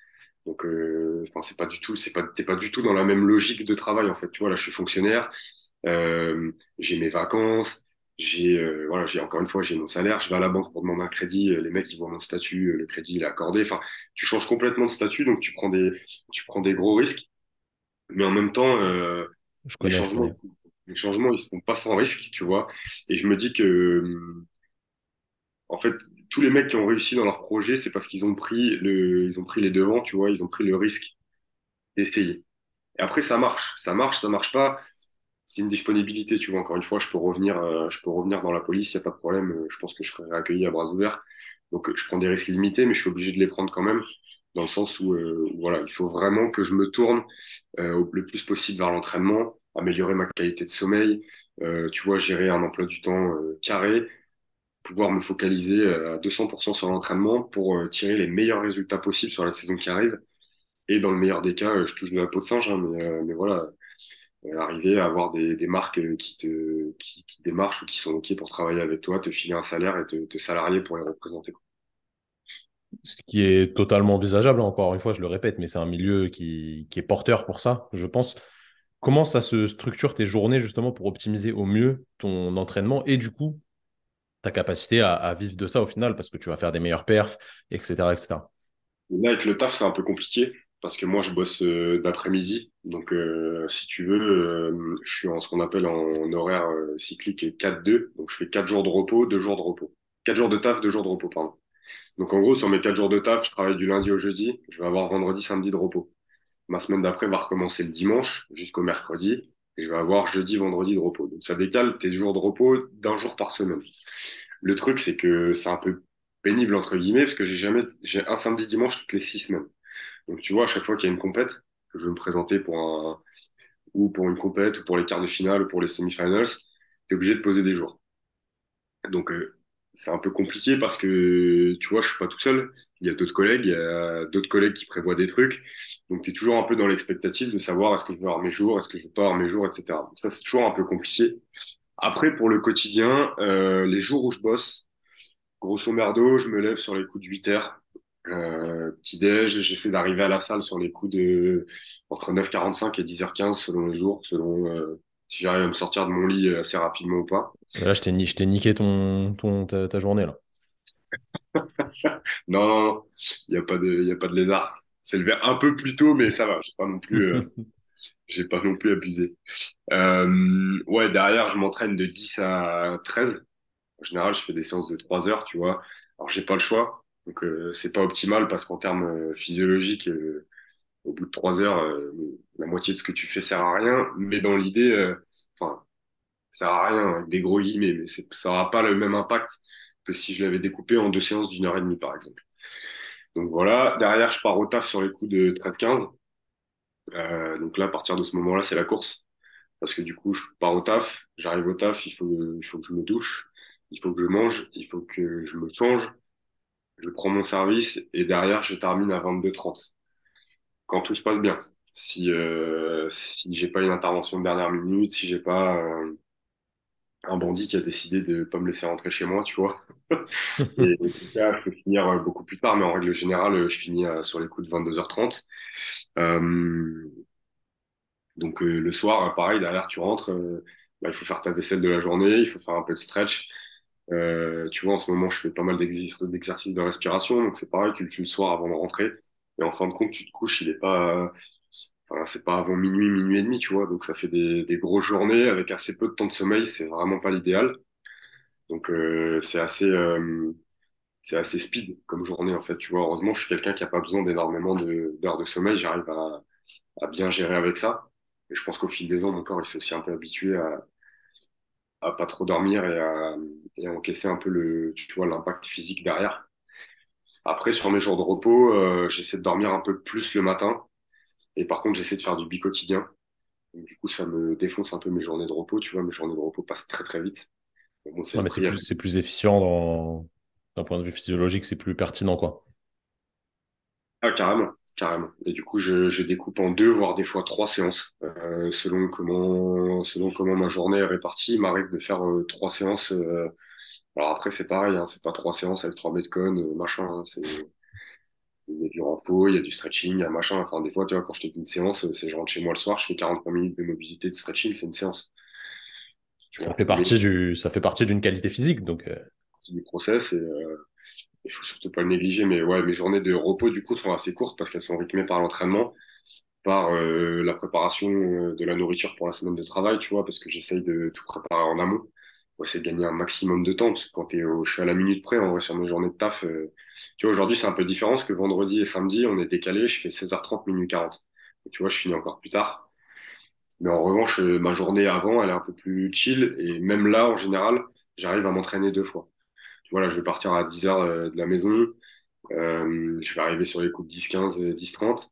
[SPEAKER 1] Donc, euh, enfin, c'est pas du tout, c'est pas, t'es pas du tout dans la même logique de travail en fait. Tu vois, là, je suis fonctionnaire, euh, j'ai mes vacances, j'ai euh, voilà, j'ai encore une fois, j'ai mon salaire, je vais à la banque pour demander un crédit, euh, les mecs ils voient mon statut, euh, le crédit il est accordé. Enfin, tu changes complètement de statut, donc tu prends des tu prends des gros risques, mais en même temps, je les changements, les changements ils se font pas sans risque, tu vois. Et je me dis que en fait, tous les mecs qui ont réussi dans leur projet, c'est parce qu'ils ont pris le ils ont pris les devants, tu vois, ils ont pris le risque d'essayer. Et après ça marche, ça marche, ça marche pas c'est une disponibilité, tu vois. Encore une fois, je peux revenir, euh, je peux revenir dans la police, il n'y a pas de problème. Euh, je pense que je serai accueilli à bras ouverts. Donc, je prends des risques limités, mais je suis obligé de les prendre quand même, dans le sens où, euh, voilà, il faut vraiment que je me tourne le plus possible vers l'entraînement, améliorer ma qualité de sommeil, tu vois, gérer un emploi du temps carré, pouvoir me focaliser à 200% sur l'entraînement pour tirer les meilleurs résultats possibles sur la saison qui arrive Et dans le meilleur des cas, je touche de la peau de singe, hein, mais, mais voilà, arriver à avoir des, des marques qui te qui, qui, démarchent ou qui sont OK pour travailler avec toi, te filer un salaire et te, te salarier pour les représenter.
[SPEAKER 3] Ce qui est totalement envisageable, hein, encore une fois, je le répète, mais c'est un milieu qui, qui, est porteur pour ça, je pense. Comment ça se structure tes journées justement pour optimiser au mieux ton entraînement et du coup ta capacité à, à vivre de ça au final parce que tu vas faire des meilleurs perfs, etc. etc.
[SPEAKER 1] Là, avec le taf, c'est un peu compliqué parce que moi, je bosse euh, d'après-midi. Donc, euh, si tu veux, euh, je suis en ce qu'on appelle en, horaire cyclique 4-2. Donc, je fais 4 jours de repos, 2 jours de repos. 4 jours de taf, 2 jours de repos, pardon. Donc, en gros, sur mes 4 jours de taf, je travaille du lundi au jeudi. Je vais avoir vendredi, samedi de repos. Ma semaine d'après va recommencer le dimanche jusqu'au mercredi. Et je vais avoir jeudi, vendredi de repos. Donc, ça décale tes jours de repos d'un jour par semaine. Le truc, c'est que c'est un peu pénible, entre guillemets, parce que j'ai jamais, j'ai un samedi, dimanche toutes les 6 semaines. Donc, tu vois, à chaque fois qu'il y a une compète, que je veux me présenter pour un, ou pour une compète, ou pour les quarts de finale, ou pour les semi-finals, tu es obligé de poser des jours. Donc, euh, c'est un peu compliqué parce que, tu vois, je suis pas tout seul. Il y a d'autres collègues, il y a d'autres collègues qui prévoient des trucs. Donc, tu es toujours un peu dans l'expectative de savoir est-ce que je vais avoir mes jours, est-ce que je vais pas avoir mes jours, etc. Donc, ça, c'est toujours un peu compliqué. Après, pour le quotidien, euh, les jours où je bosse, grosso merdo, je me lève sur les coups de 8 heures. Euh, petit déj, j'essaie d'arriver à la salle sur les coups de entre 9h45 et 10h15 selon les jours, selon euh, si j'arrive à me sortir de mon lit assez rapidement ou pas.
[SPEAKER 3] Là, je t'ai niqué ton, ton, ta, journée là.
[SPEAKER 1] non, non, il n'y a pas de, il a pas de lézard. C'est levé un peu plus tôt, mais ça va. J'ai pas non plus, euh, j'ai pas non plus abusé. Euh, ouais, derrière, je m'entraîne de 10 à 13. En général, je fais des séances de 3 heures, tu vois. Alors, j'ai pas le choix. Donc euh, c'est pas optimal parce qu'en termes euh, physiologiques, euh, au bout de trois heures, la moitié de ce que tu fais sert à rien. Mais dans l'idée, enfin, ça sert à rien avec des gros guillemets, mais ça n'aura pas le même impact que si je l'avais découpé en deux séances d'une heure et demie, par exemple. Donc voilà, derrière, je pars au taf sur les coups de trade 15. Euh, donc là, à partir de ce moment-là, c'est la course. Parce que du coup, je pars au taf, j'arrive au taf, il faut, il faut que je me douche, il faut que je mange, il faut que je me change, je prends mon service et derrière, je termine à 22h30. Quand tout se passe bien. Si, euh, si j'ai pas une intervention de dernière minute, si j'ai pas euh, un bandit qui a décidé de pas me laisser rentrer chez moi, tu vois. et, cas, je peux finir euh, beaucoup plus tard, mais en règle générale, je finis sur les coups de 22h30. donc le soir, pareil, derrière, tu rentres, bah, il faut faire ta vaisselle de la journée, il faut faire un peu de stretch. Euh, tu vois, en ce moment, je fais pas mal d'exercices de respiration, donc c'est pareil, tu le fais le soir avant de rentrer. Et en fin de compte, tu te couches, il est pas, enfin, c'est pas avant minuit, minuit et demi, tu vois. Donc ça fait des, des grosses journées avec assez peu de temps de sommeil, c'est vraiment pas l'idéal. Donc euh, c'est assez, euh, c'est assez speed comme journée en fait. Tu vois, heureusement, je suis quelqu'un qui a pas besoin d'énormément d'heures de, sommeil. J'arrive à, à bien gérer avec ça. Et je pense qu'au fil des ans, mon corps il s'est aussi un peu habitué à, à pas trop dormir et à, et encaisser un peu le, tu vois, l'impact physique derrière. Après, sur mes jours de repos, euh, j'essaie de dormir un peu plus le matin. Et par contre, j'essaie de faire du bi-quotidien. Du coup, ça me défonce un peu mes journées de repos. Tu vois, mes journées de repos passent très très vite.
[SPEAKER 3] Bon, c'est plus, plus, efficient d'un point de vue physiologique, c'est plus pertinent, quoi.
[SPEAKER 1] Ah, carrément. Carrément. Et du coup, je, je, découpe en deux, voire des fois trois séances, euh, selon comment selon comment ma journée est répartie. Il m'arrive de faire euh, trois séances. Euh, alors après, c'est pareil, hein, c'est pas trois séances avec trois metcon, euh, machin. Hein, c'est il y a du renfort, il y a du stretching, il y a machin. Enfin, des fois, tu vois, quand je fais une séance, c'est je rentre chez moi le soir, je fais 43 minutes de mobilité de stretching, c'est une séance.
[SPEAKER 3] ça, fait partie du, ça fait partie d'une qualité physique, donc.
[SPEAKER 1] C'est du process et il faut surtout pas le négliger. Mais ouais, mes journées de repos, du coup, sont assez courtes parce qu'elles sont rythmées par l'entraînement, par euh, la préparation euh, de la nourriture pour la semaine de travail, tu vois, parce que j'essaye de tout préparer en amont pour essayer de gagner un maximum de temps. Parce que quand es au, je suis à la minute près, en vrai, sur mes journées de taf, euh, tu vois, aujourd'hui, c'est un peu différent parce que vendredi et samedi, on est décalé, je fais 16h30, minuit 40. tu vois, je finis encore plus tard. Mais en revanche, ma journée avant, elle est un peu plus chill. Et même là, en général, j'arrive à m'entraîner deux fois voilà, je vais partir à 10 heures euh, de la maison. Euh, je vais arriver sur les coups de 10, 15, 10, 30.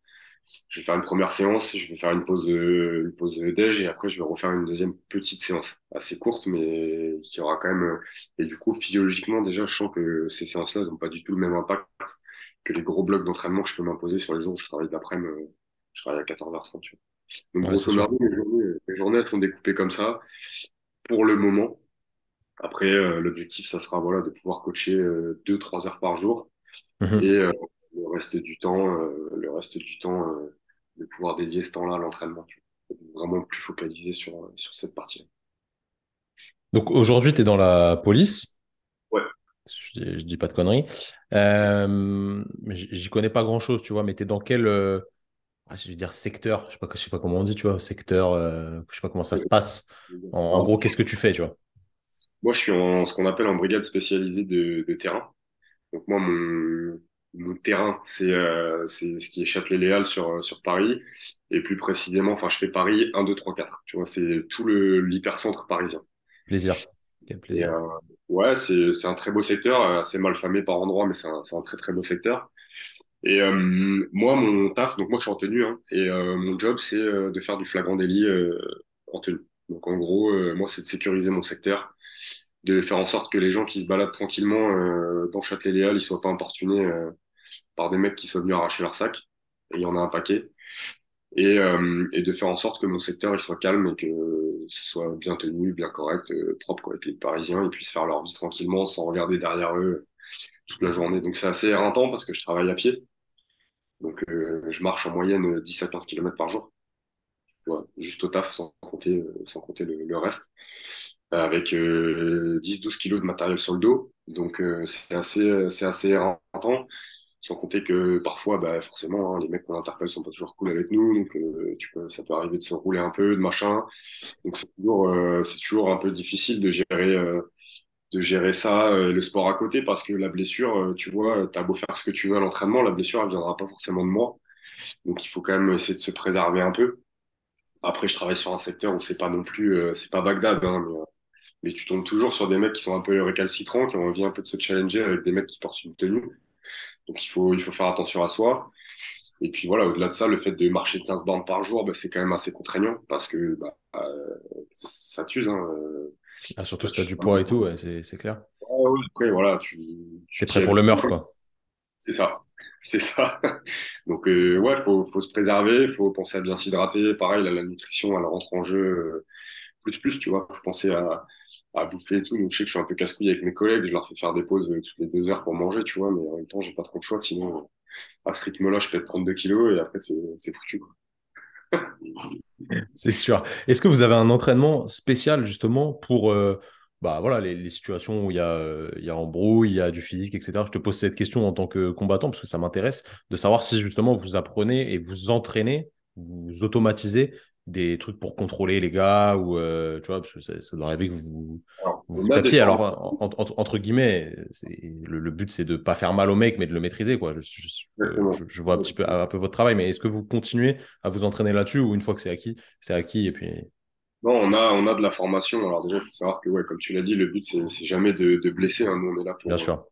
[SPEAKER 1] Je vais faire une première séance, je vais faire une pause, euh, une pause déj et après je vais refaire une deuxième petite séance, assez courte, mais qui aura quand même. Et du coup, physiologiquement, déjà, je sens que ces séances-là n'ont pas du tout le même impact que les gros blocs d'entraînement que je peux m'imposer sur les jours où je travaille d'après-midi, je travaille à 14h30. Tu vois. Donc, grosso modo, mes journées, mes journées, elles sont découpées comme ça pour le moment. Après, l'objectif, ça sera voilà, de pouvoir coacher 2-3 heures par jour. Mhm. Et le reste du temps, le reste du temps de pouvoir dédier ce temps-là à l'entraînement. Vraiment plus focalisé sur, sur cette partie-là.
[SPEAKER 3] Donc aujourd'hui, tu es dans la police.
[SPEAKER 1] Ouais.
[SPEAKER 3] Je, je dis pas de conneries. Euh, J'y connais pas grand chose, tu vois, mais tu es dans quel euh, ah, je veux dire secteur Je sais pas, je sais pas comment on dit, tu vois, secteur, euh, je sais pas comment ça se passe. En, gros, qu'est-ce que tu fais, tu vois?
[SPEAKER 1] Moi, je suis en ce qu'on appelle en brigade spécialisée de, de terrain. Donc moi, mon, mon terrain, c'est euh, c'est ce qui est Châtelet-Léal sur, sur Paris. Et plus précisément, enfin, je fais Paris 1, 2, 3, 4. Tu vois, c'est tout l'hypercentre parisien.
[SPEAKER 3] Plaisir. Quel plaisir.
[SPEAKER 1] Euh, ouais, c'est un très beau secteur, assez mal famé par endroits, mais c'est un, un, très très beau secteur. Et euh, moi, mon taf, donc moi je suis en tenue, hein, et euh, mon job c'est de faire du flagrant délit en tenue. Donc en gros, moi c'est de sécuriser mon secteur, de faire en sorte que les gens qui se baladent tranquillement dans Châtelet-Léal, ils soient pas importunés par des mecs qui soient venus arracher leur sac. Et il y en a un paquet. Et, euh, et, de faire en sorte que mon secteur il soit calme et que ce soit bien tenu, bien correct, euh, propre, quoi, les Parisiens ils puissent faire leur vie tranquillement sans regarder derrière eux toute la journée. Donc c'est assez éreintant parce que je travaille à pied. Donc euh, je marche en moyenne 10 à 15 km par jour. Juste au taf sans compter, compter le, reste. Avec 10-12 kilos de matériel sur le dos. Donc c'est assez, c'est assez éreintant. Sans compter que parfois, bah, forcément, hein, les mecs qu'on interpelle sont pas toujours cool avec nous, donc euh, ça peut arriver de se rouler un peu, de machin. Donc c'est toujours, euh, un peu difficile de gérer, euh, de gérer ça, le sport à côté, parce que la blessure, tu vois, t'as beau faire ce que tu veux à l'entraînement, la blessure, elle viendra pas forcément de moi. Donc il faut quand même essayer de se préserver un peu. Après, je travaille sur un secteur où c'est pas non plus, c'est pas Bagdad, hein, mais, mais tu tombes toujours sur des mecs qui sont un peu récalcitrants, qui ont envie un peu de se challenger avec des mecs qui portent une tenue. Donc il faut, il faut faire attention à soi. Et puis voilà, au-delà de ça, le fait de marcher 15 bornes par jour, bah, c'est quand même assez contraignant parce que bah, euh, ça t'use. Hein, euh.
[SPEAKER 3] ah, surtout si tu as du poids et tout, c'est clair.
[SPEAKER 1] après, voilà, tu,
[SPEAKER 3] tu es prêt pour le meurtre, quoi.
[SPEAKER 1] C'est ça, c'est ça. Donc, euh, ouais, il faut, faut, se préserver, il faut penser à bien s'hydrater. Pareil, la nutrition, elle rentre en jeu plus plus, tu vois. faut penser à, à bouffer et tout. Donc, je sais que je suis un peu casse-couille avec mes collègues. Je leur fais faire des pauses euh, toutes les deux heures pour manger, tu vois. Mais en même temps, j'ai pas trop de choix. Sinon, euh, à ce rythme-là, je peux 32 kilos et après, c'est foutu.
[SPEAKER 3] c'est sûr. Est-ce que vous avez un entraînement spécial justement pour euh, bah, voilà, les, les, situations où il y, a, il y a embrouille, il y a du physique, etc. Je te pose cette question en tant que combattant parce que ça m'intéresse de savoir si justement vous apprenez et vous entraînez, vous automatisez des trucs pour contrôler les gars ou euh, tu vois parce que ça, doit arriver que vous alors, vous tapiez alors entre guillemets le, but c'est de pas faire mal au mec mais de le maîtriser quoi je, vois un petit peu un peu votre travail mais est-ce que vous continuez à vous entraîner là-dessus ou une fois que c'est acquis c'est acquis et puis
[SPEAKER 1] non on a on a de la formation alors déjà il faut savoir que ouais comme tu l'as dit le but c'est jamais de, de blesser hein. nous on est là pour
[SPEAKER 3] bien sûr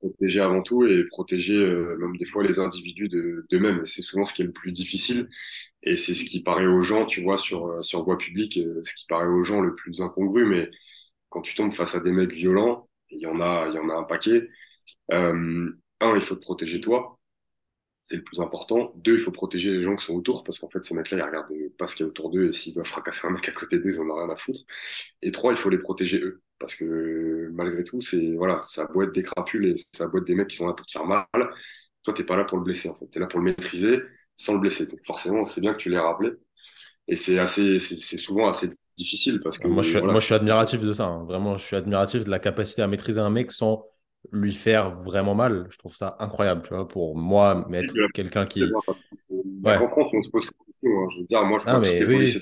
[SPEAKER 1] protéger avant tout et protéger euh, même des fois les individus d'eux-mêmes. c'est souvent ce qui est le plus difficile et c'est ce qui paraît aux gens, tu vois, sur, euh, sur voie publique, euh, ce qui paraît aux gens le plus incongru. Mais quand tu tombes face à des mecs violents, il y en a, il y en a un paquet. un, il faut te protéger toi c'est le plus important. Deux, il faut protéger les gens qui sont autour, parce qu'en fait, ces mecs-là, ils regardent pas ce qu'il y a autour d'eux, et s'ils doivent fracasser un mec à côté d'eux, ils en ont rien à foutre. Et trois, il faut les protéger eux, parce que malgré tout, c'est voilà, ça doit être des crapules et ça doit être des mecs qui sont là pour te faire mal. Toi, t'es pas là pour le blesser, en fait. T'es là pour le maîtriser sans le blesser. Donc forcément, c'est bien que tu l'aies rappelé. Et c'est assez, c'est souvent assez difficile parce que
[SPEAKER 3] moi, je suis, moi, je suis admiratif de ça. Hein. Vraiment, je suis admiratif de la capacité à maîtriser un mec sans lui faire vraiment mal. Je trouve ça incroyable, tu vois, pour moi, mettre quelqu'un qui.
[SPEAKER 1] En France, on se pose la question. Hein. Je veux dire, moi, je crois que les policiers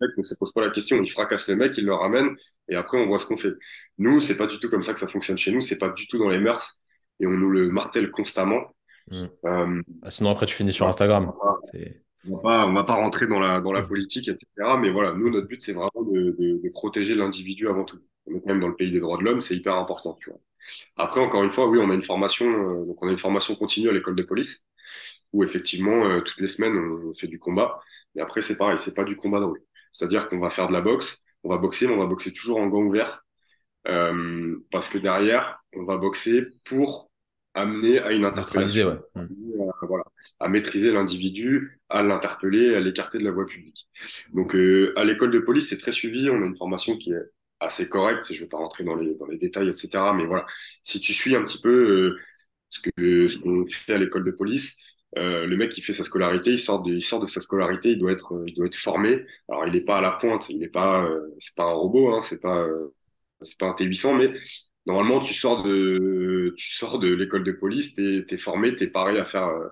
[SPEAKER 1] mec ne se pose pas la question. Il fracasse le mec, il le ramène, et après, on voit ce qu'on fait. Nous, c'est pas du tout comme ça que ça fonctionne chez nous. C'est pas du tout dans les mœurs, et on nous le martèle constamment.
[SPEAKER 3] Hmm. Euh, ah, sinon, après, tu finis sur Instagram.
[SPEAKER 1] On va, va pas rentrer dans la, dans la hmm. politique, etc. Mais voilà, nous, notre but, c'est vraiment de, de, de protéger l'individu avant tout. Même dans le pays des droits de l'homme, c'est hyper important, tu vois. Après, encore une fois, oui, on a une formation, euh, donc on a une formation continue à l'école de police, où effectivement, euh, toutes les semaines, on fait du combat. Mais après, c'est pareil, c'est pas du combat de rue. C'est-à-dire qu'on va faire de la boxe, on va boxer, mais on va boxer toujours en gants ouverts, euh, parce que derrière, on va boxer pour amener à une interpellation,
[SPEAKER 3] hmm.
[SPEAKER 1] à, voilà, à maîtriser l'individu, à l'interpeller, à l'écarter de la voie publique. Donc, euh, à l'école de police, c'est très suivi. On a une formation qui est assez correcte. Je ne vais pas rentrer dans les, détails, etc. Mais voilà, si tu suis un petit peu euh, ce qu'on fait à l'école de police, euh, le mec qui fait sa scolarité, il sort de, sa scolarité, il doit être, être formé. Alors, il n'est pas à la pointe, il n'est pas, pas un robot, hein, c'est pas, c'est pas un T800, mais normalement, tu sors de, l'école de police, tu es, formé, tu es paré euh,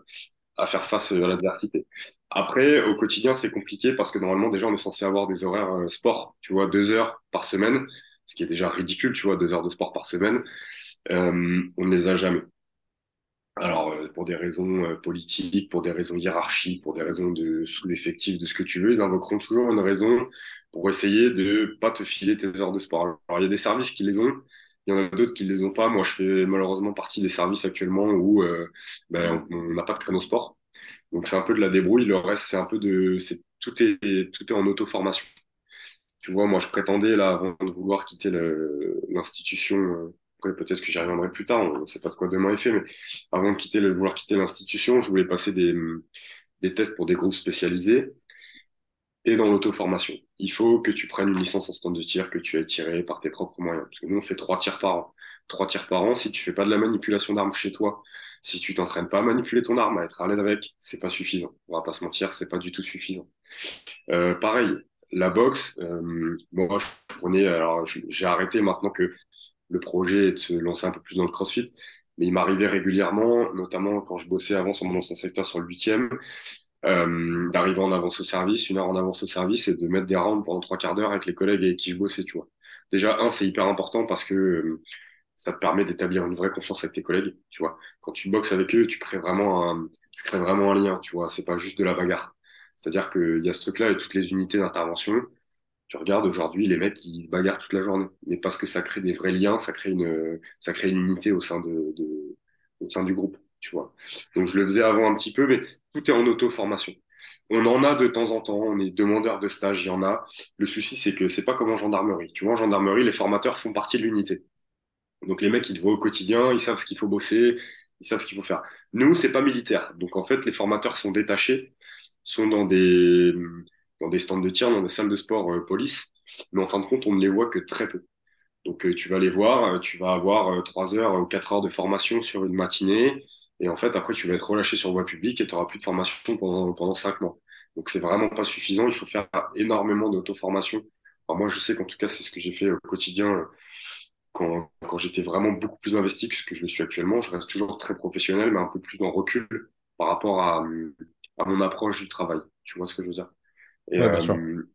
[SPEAKER 1] à faire face à l'adversité. Après, au quotidien, c'est compliqué parce que normalement, déjà, on est censé avoir des horaires euh, sport, tu vois, deux heures par semaine, ce qui est déjà ridicule, tu vois, deux heures de sport par semaine. Euh, on ne les a jamais. Alors, euh, pour des raisons politiques, pour des raisons hiérarchiques, pour des raisons de sous-effectif, de ce que tu veux, ils invoqueront toujours une raison pour essayer de pas te filer tes heures de sport. Alors, il y a des services qui les ont, il y en a d'autres qui ne les ont pas. Moi, je fais malheureusement partie des services actuellement où ben, on n'a pas de créneau sport. Donc, c'est un peu de la débrouille. Le reste, c'est un peu de. Tout, est, tout est en auto-formation. Tu vois, moi, je prétendais, là, avant de vouloir quitter l'institution, euh, après, peut-être que j'y reviendrai plus tard, on ne sait pas de quoi demain est fait, mais avant de quitter vouloir quitter l'institution, je voulais passer des, des tests pour des groupes spécialisés et dans l'auto-formation. Il faut que tu prennes une licence en stand de tir, que tu aies tiré par tes propres moyens. Parce que nous, on fait trois tirs par an. Trois tirs par an, si tu fais pas de la manipulation d'armes chez toi, si tu t'entraînes pas à manipuler ton arme, à être à l'aise avec, c'est pas suffisant. On va pas se mentir, c'est pas du tout suffisant. Euh, pareil, la boxe, euh, bon, je prenais, alors j'ai arrêté maintenant que le projet est de se lancer un peu plus dans le crossfit, mais il m'arrivait régulièrement, notamment quand je bossais avant sur mon ancien secteur sur le huitième, euh, d'arriver en avance au service, une heure en avance au service et de mettre des rounds pendant trois quarts d'heure avec les collègues avec qui je bossais, tu vois. Déjà, un, c'est hyper important parce que euh, ça te permet d'établir une vraie confiance avec tes collègues, tu vois. Quand tu boxes avec eux, tu crées vraiment un, tu crées vraiment un lien, tu vois. C'est pas juste de la bagarre. C'est-à-dire qu'il y a ce truc-là et toutes les unités d'intervention. Tu regardes aujourd'hui, les mecs, se bagarrent toute la journée. Mais parce que ça crée des vrais liens, ça crée une, ça crée une unité au sein de au sein du groupe tu vois. Donc je le faisais avant un petit peu, mais tout est en auto-formation. On en a de temps en temps, on est demandeur de stage, il y en a. Le souci, c'est que c'est pas comme en gendarmerie. Tu vois, en gendarmerie, les formateurs font partie de l'unité. Donc les mecs, ils te voient au quotidien, ils savent ce qu'il faut bosser, ils savent ce qu'il faut faire. Nous, c'est pas militaire. Donc en fait, les formateurs sont détachés, sont dans des, stands de tir, dans des salles de sport euh, police, mais en fin de compte, on ne les voit que très peu. Donc euh, tu vas les voir, euh, tu vas avoir trois heures ou quatre heures de formation sur une matinée, et en fait, après, tu vas être relâché sur voie publique et tu n'auras plus de formation pendant, pendant cinq mois. Donc, c'est vraiment pas suffisant. Il faut faire énormément d'auto-formation. moi, je sais qu'en tout cas, c'est ce que j'ai fait au quotidien quand, quand j'étais vraiment beaucoup plus investi que ce que je le suis actuellement. Je reste toujours très professionnel, mais un peu plus en recul par rapport à, à mon approche du travail. Tu vois ce que je veux dire?
[SPEAKER 3] Et, bien sûr.
[SPEAKER 1] Euh,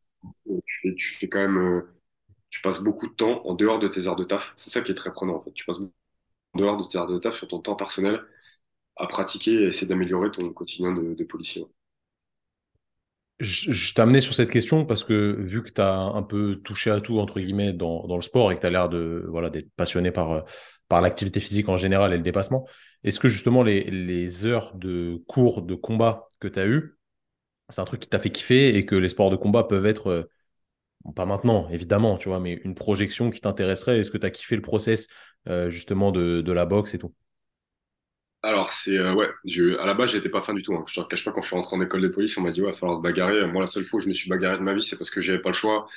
[SPEAKER 1] tu, fais, tu fais quand même. Euh, tu passes beaucoup de temps en dehors de tes heures de taf. C'est ça qui est très prenant, en fait. Tu passes en dehors de tes heures de taf sur ton temps personnel à pratiquer et essayer d'améliorer ton quotidien de, policier.
[SPEAKER 3] Je, t'amenais sur cette question parce que vu que tu as un peu touché à tout, entre guillemets, dans, le sport et que tu as l'air de, voilà, d'être passionné par, l'activité physique en général et le dépassement, est-ce que justement les, heures de cours de combat que tu as eu, c'est un truc qui t'a fait kiffer et que les sports de combat peuvent être, pas maintenant évidemment, tu vois, mais une projection qui t'intéresserait? Est-ce que tu as kiffé le process euh, justement de la boxe et tout?
[SPEAKER 1] Alors, c'est euh, ouais, je, à la base, j'étais pas fan du tout. Hein. Je te cache pas, quand je suis rentré en école de police, on m'a dit, ouais, il va falloir se bagarrer. Moi, la seule fois où je me suis bagarré de ma vie, c'est parce que j'avais pas le choix.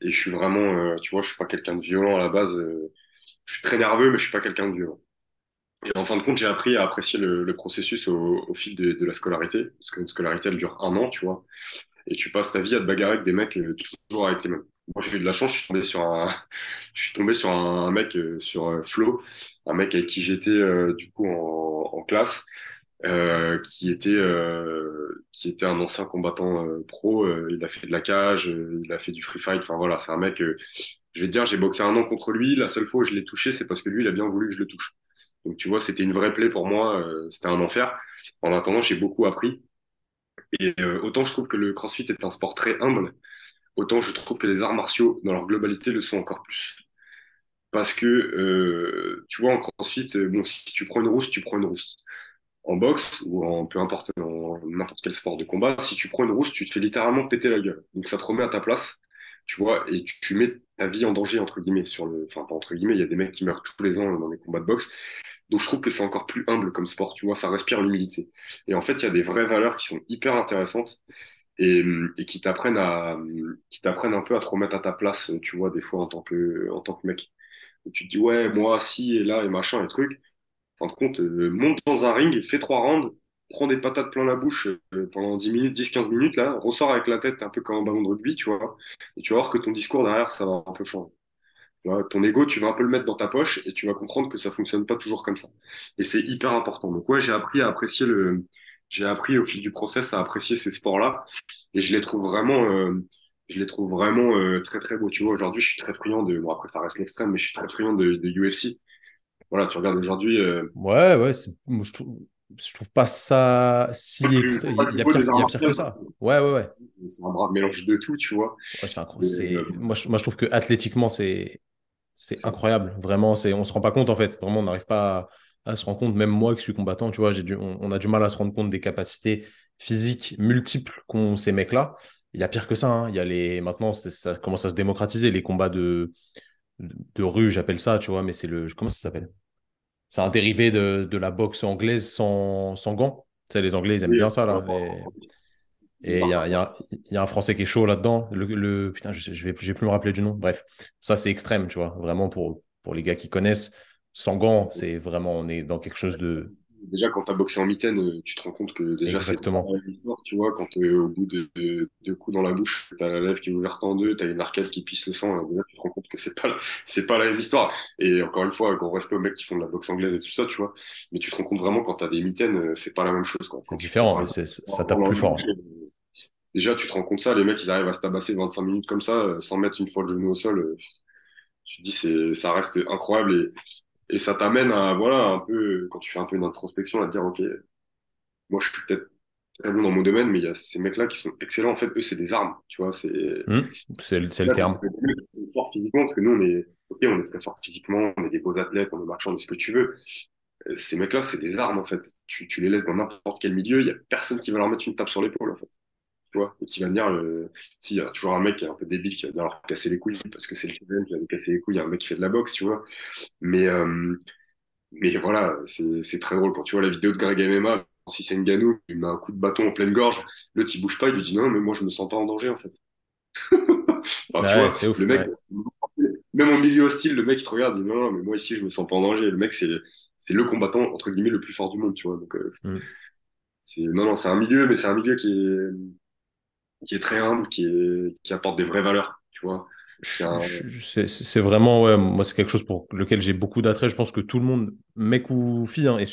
[SPEAKER 1] Et je suis vraiment, euh, tu vois, je suis pas quelqu'un de violent à la base. Euh, je suis très nerveux, mais je suis pas quelqu'un de violent. Et en fin de compte, j'ai appris à apprécier le, processus au, fil de, de, la scolarité. Parce qu'une scolarité, elle dure un an, tu vois. Et tu passes ta vie à te bagarrer avec des mecs toujours avec les mêmes. Moi, j'ai eu de la chance, je suis tombé sur un, je suis tombé sur un, mec, euh, sur euh, Flo, un mec avec qui j'étais euh, du coup en, en classe, euh, qui était, euh, qui était un ancien combattant pro. il a fait de la cage, il a fait du free fight. Enfin voilà, c'est un mec. je vais te dire, j'ai boxé un an contre lui. La seule fois où je l'ai touché, c'est parce que lui, il a bien voulu que je le touche. Donc tu vois, c'était une vraie plaie pour moi. c'était un enfer. En attendant, j'ai beaucoup appris. Et autant je trouve que le CrossFit est un sport très humble autant je trouve que les arts martiaux, dans leur globalité, le sont encore plus. Parce que, euh, tu vois, en crossfit, euh, bon, si tu prends une rousse, tu prends une rousse. En boxe, ou en peu importe, dans n'importe quel sport de combat, si tu prends une rousse, tu te fais littéralement péter la gueule. Donc ça te remet à ta place, tu vois, et tu, mets ta vie en danger, entre guillemets, sur le. Enfin, pas entre guillemets, il y a des mecs qui meurent tous les ans dans des combats de boxe. Donc je trouve que c'est encore plus humble comme sport, tu vois, ça respire l'humilité. Et en fait, il y a des vraies valeurs qui sont hyper intéressantes et, et qui t'apprennent à qui t'apprennent un peu à te remettre à ta place, tu vois, des fois en tant que en tant que mec. Où tu te dis ouais, moi si et là et machin et truc. En fin de compte, euh, monte dans un ring, fais trois rounds, prends des patates plein la bouche euh, pendant 10 minutes, 10-15 minutes là, ressors avec la tête un peu comme un ballon de rugby, tu vois. Et tu vas voir que ton discours derrière, ça va un peu changer ton ego, tu vas un peu le mettre dans ta poche et tu vas comprendre que ça fonctionne pas toujours comme ça. Et c'est hyper important. Donc ouais, j'ai appris à apprécier le, j'ai appris au fil du process à apprécier ces sports-là et je les trouve vraiment, euh, je les trouve vraiment euh, très très beaux. Tu vois, aujourd'hui, je suis très friand de, bon après ça reste l'extrême, mais je suis très friand de, de UFC. Voilà, tu regardes aujourd'hui. Euh...
[SPEAKER 3] Ouais, ouais, moi, je trouve, je trouve pas ça si. Il y a pire, il y a pire que ça. Ouais, ouais, ouais.
[SPEAKER 1] C'est un brave mélange de tout, tu vois.
[SPEAKER 3] Ouais, c'est moi, je, moi, je trouve que athlétiquement, c'est c'est incroyable. Vraiment, c'est, on se rend pas compte en fait. Vraiment, on n'arrive pas à, se rendre compte. Même moi qui suis combattant, tu vois, du, on, a du mal à se rendre compte des capacités physiques multiples qu'ont ces mecs-là. Il y a pire que ça. Hein. Il y a les, maintenant, ça commence à se démocratiser les combats de, de, rue, j'appelle ça, tu vois, mais c'est le, comment ça s'appelle? C'est un dérivé de, de, la boxe anglaise sans, sans gants. Tu sais, les Anglais, ils aiment bien ça là. Et il y a, y, y a, un Français qui est chaud là-dedans. Le, le, putain, je, je vais, je vais plus me rappeler du nom. Bref, ça c'est extrême, tu vois. Vraiment pour, pour les gars qui connaissent. Sans gants, c'est vraiment, on est dans quelque chose de,
[SPEAKER 1] déjà quand tu as boxé en mitaine, euh, tu te rends compte que déjà c'est
[SPEAKER 3] Exactement.
[SPEAKER 1] tu vois, quand es au bout de deux coups dans la bouche, tu as la lèvre qui est ouverte en deux, tu as une arcade qui pisse le sang, déjà tu te rends compte que c'est pas c'est pas la même histoire. Et encore une fois, grand respect aux mecs qui font de la boxe anglaise et tout ça, tu vois, mais tu te rends compte vraiment quand tu as des mitaines, euh, c'est pas la même chose.
[SPEAKER 3] C'est différent, ça tape plus fort.
[SPEAKER 1] Déjà, tu te rends compte ça, les mecs, ils arrivent à se tabasser 25 minutes comme ça, euh, sans mettre une fois le genou au sol. Tu te dis, c'est, ça reste incroyable et, et ça t'amène à, voilà, un peu, quand tu fais un peu une introspection, à te dire, OK, moi, je suis peut-être très bon dans mon domaine, mais il y a ces mecs-là qui sont excellents. En fait, eux, c'est des armes, tu vois. C'est
[SPEAKER 3] mmh, c'est le, le terme.
[SPEAKER 1] C'est fort physiquement, parce que nous, on est, OK, on est très fort physiquement, on est des beaux athlètes, on est marchands, on est ce que tu veux. Euh, ces mecs-là, c'est des armes, en fait. Tu, tu les laisses dans n'importe quel milieu, il y a personne qui va leur mettre une tape sur l'épaule, en fait. Tu vois, et qui va venir, euh, s'il y a toujours un mec qui est un peu débile qui va venir leur casser les couilles, parce que c'est le challenge qui va lui casser les couilles, il y a un mec qui fait de la boxe, tu vois. Mais, euh, mais voilà, c'est très drôle. Quand tu vois la vidéo de Greg MMA, si c'est Ngannou, il met un coup de bâton en pleine gorge, l'autre il bouge pas, il lui dit non, mais moi je me sens pas en danger en fait. Alors, tu vois, ouf, le mec, même en milieu hostile, le mec il te regarde, il dit non, non, mais moi ici je me sens pas en danger. Le mec, c'est le combattant entre guillemets le plus fort du monde, tu vois. Donc, euh, mm. non, non, c'est un milieu, mais c'est un milieu qui est, qui est très humble, qui, est, qui apporte des vraies valeurs, tu vois.
[SPEAKER 3] C'est vraiment, ouais, moi, c'est quelque chose pour lequel j'ai beaucoup d'attrait. Je pense que tout le monde, mec ou fille, hein, et,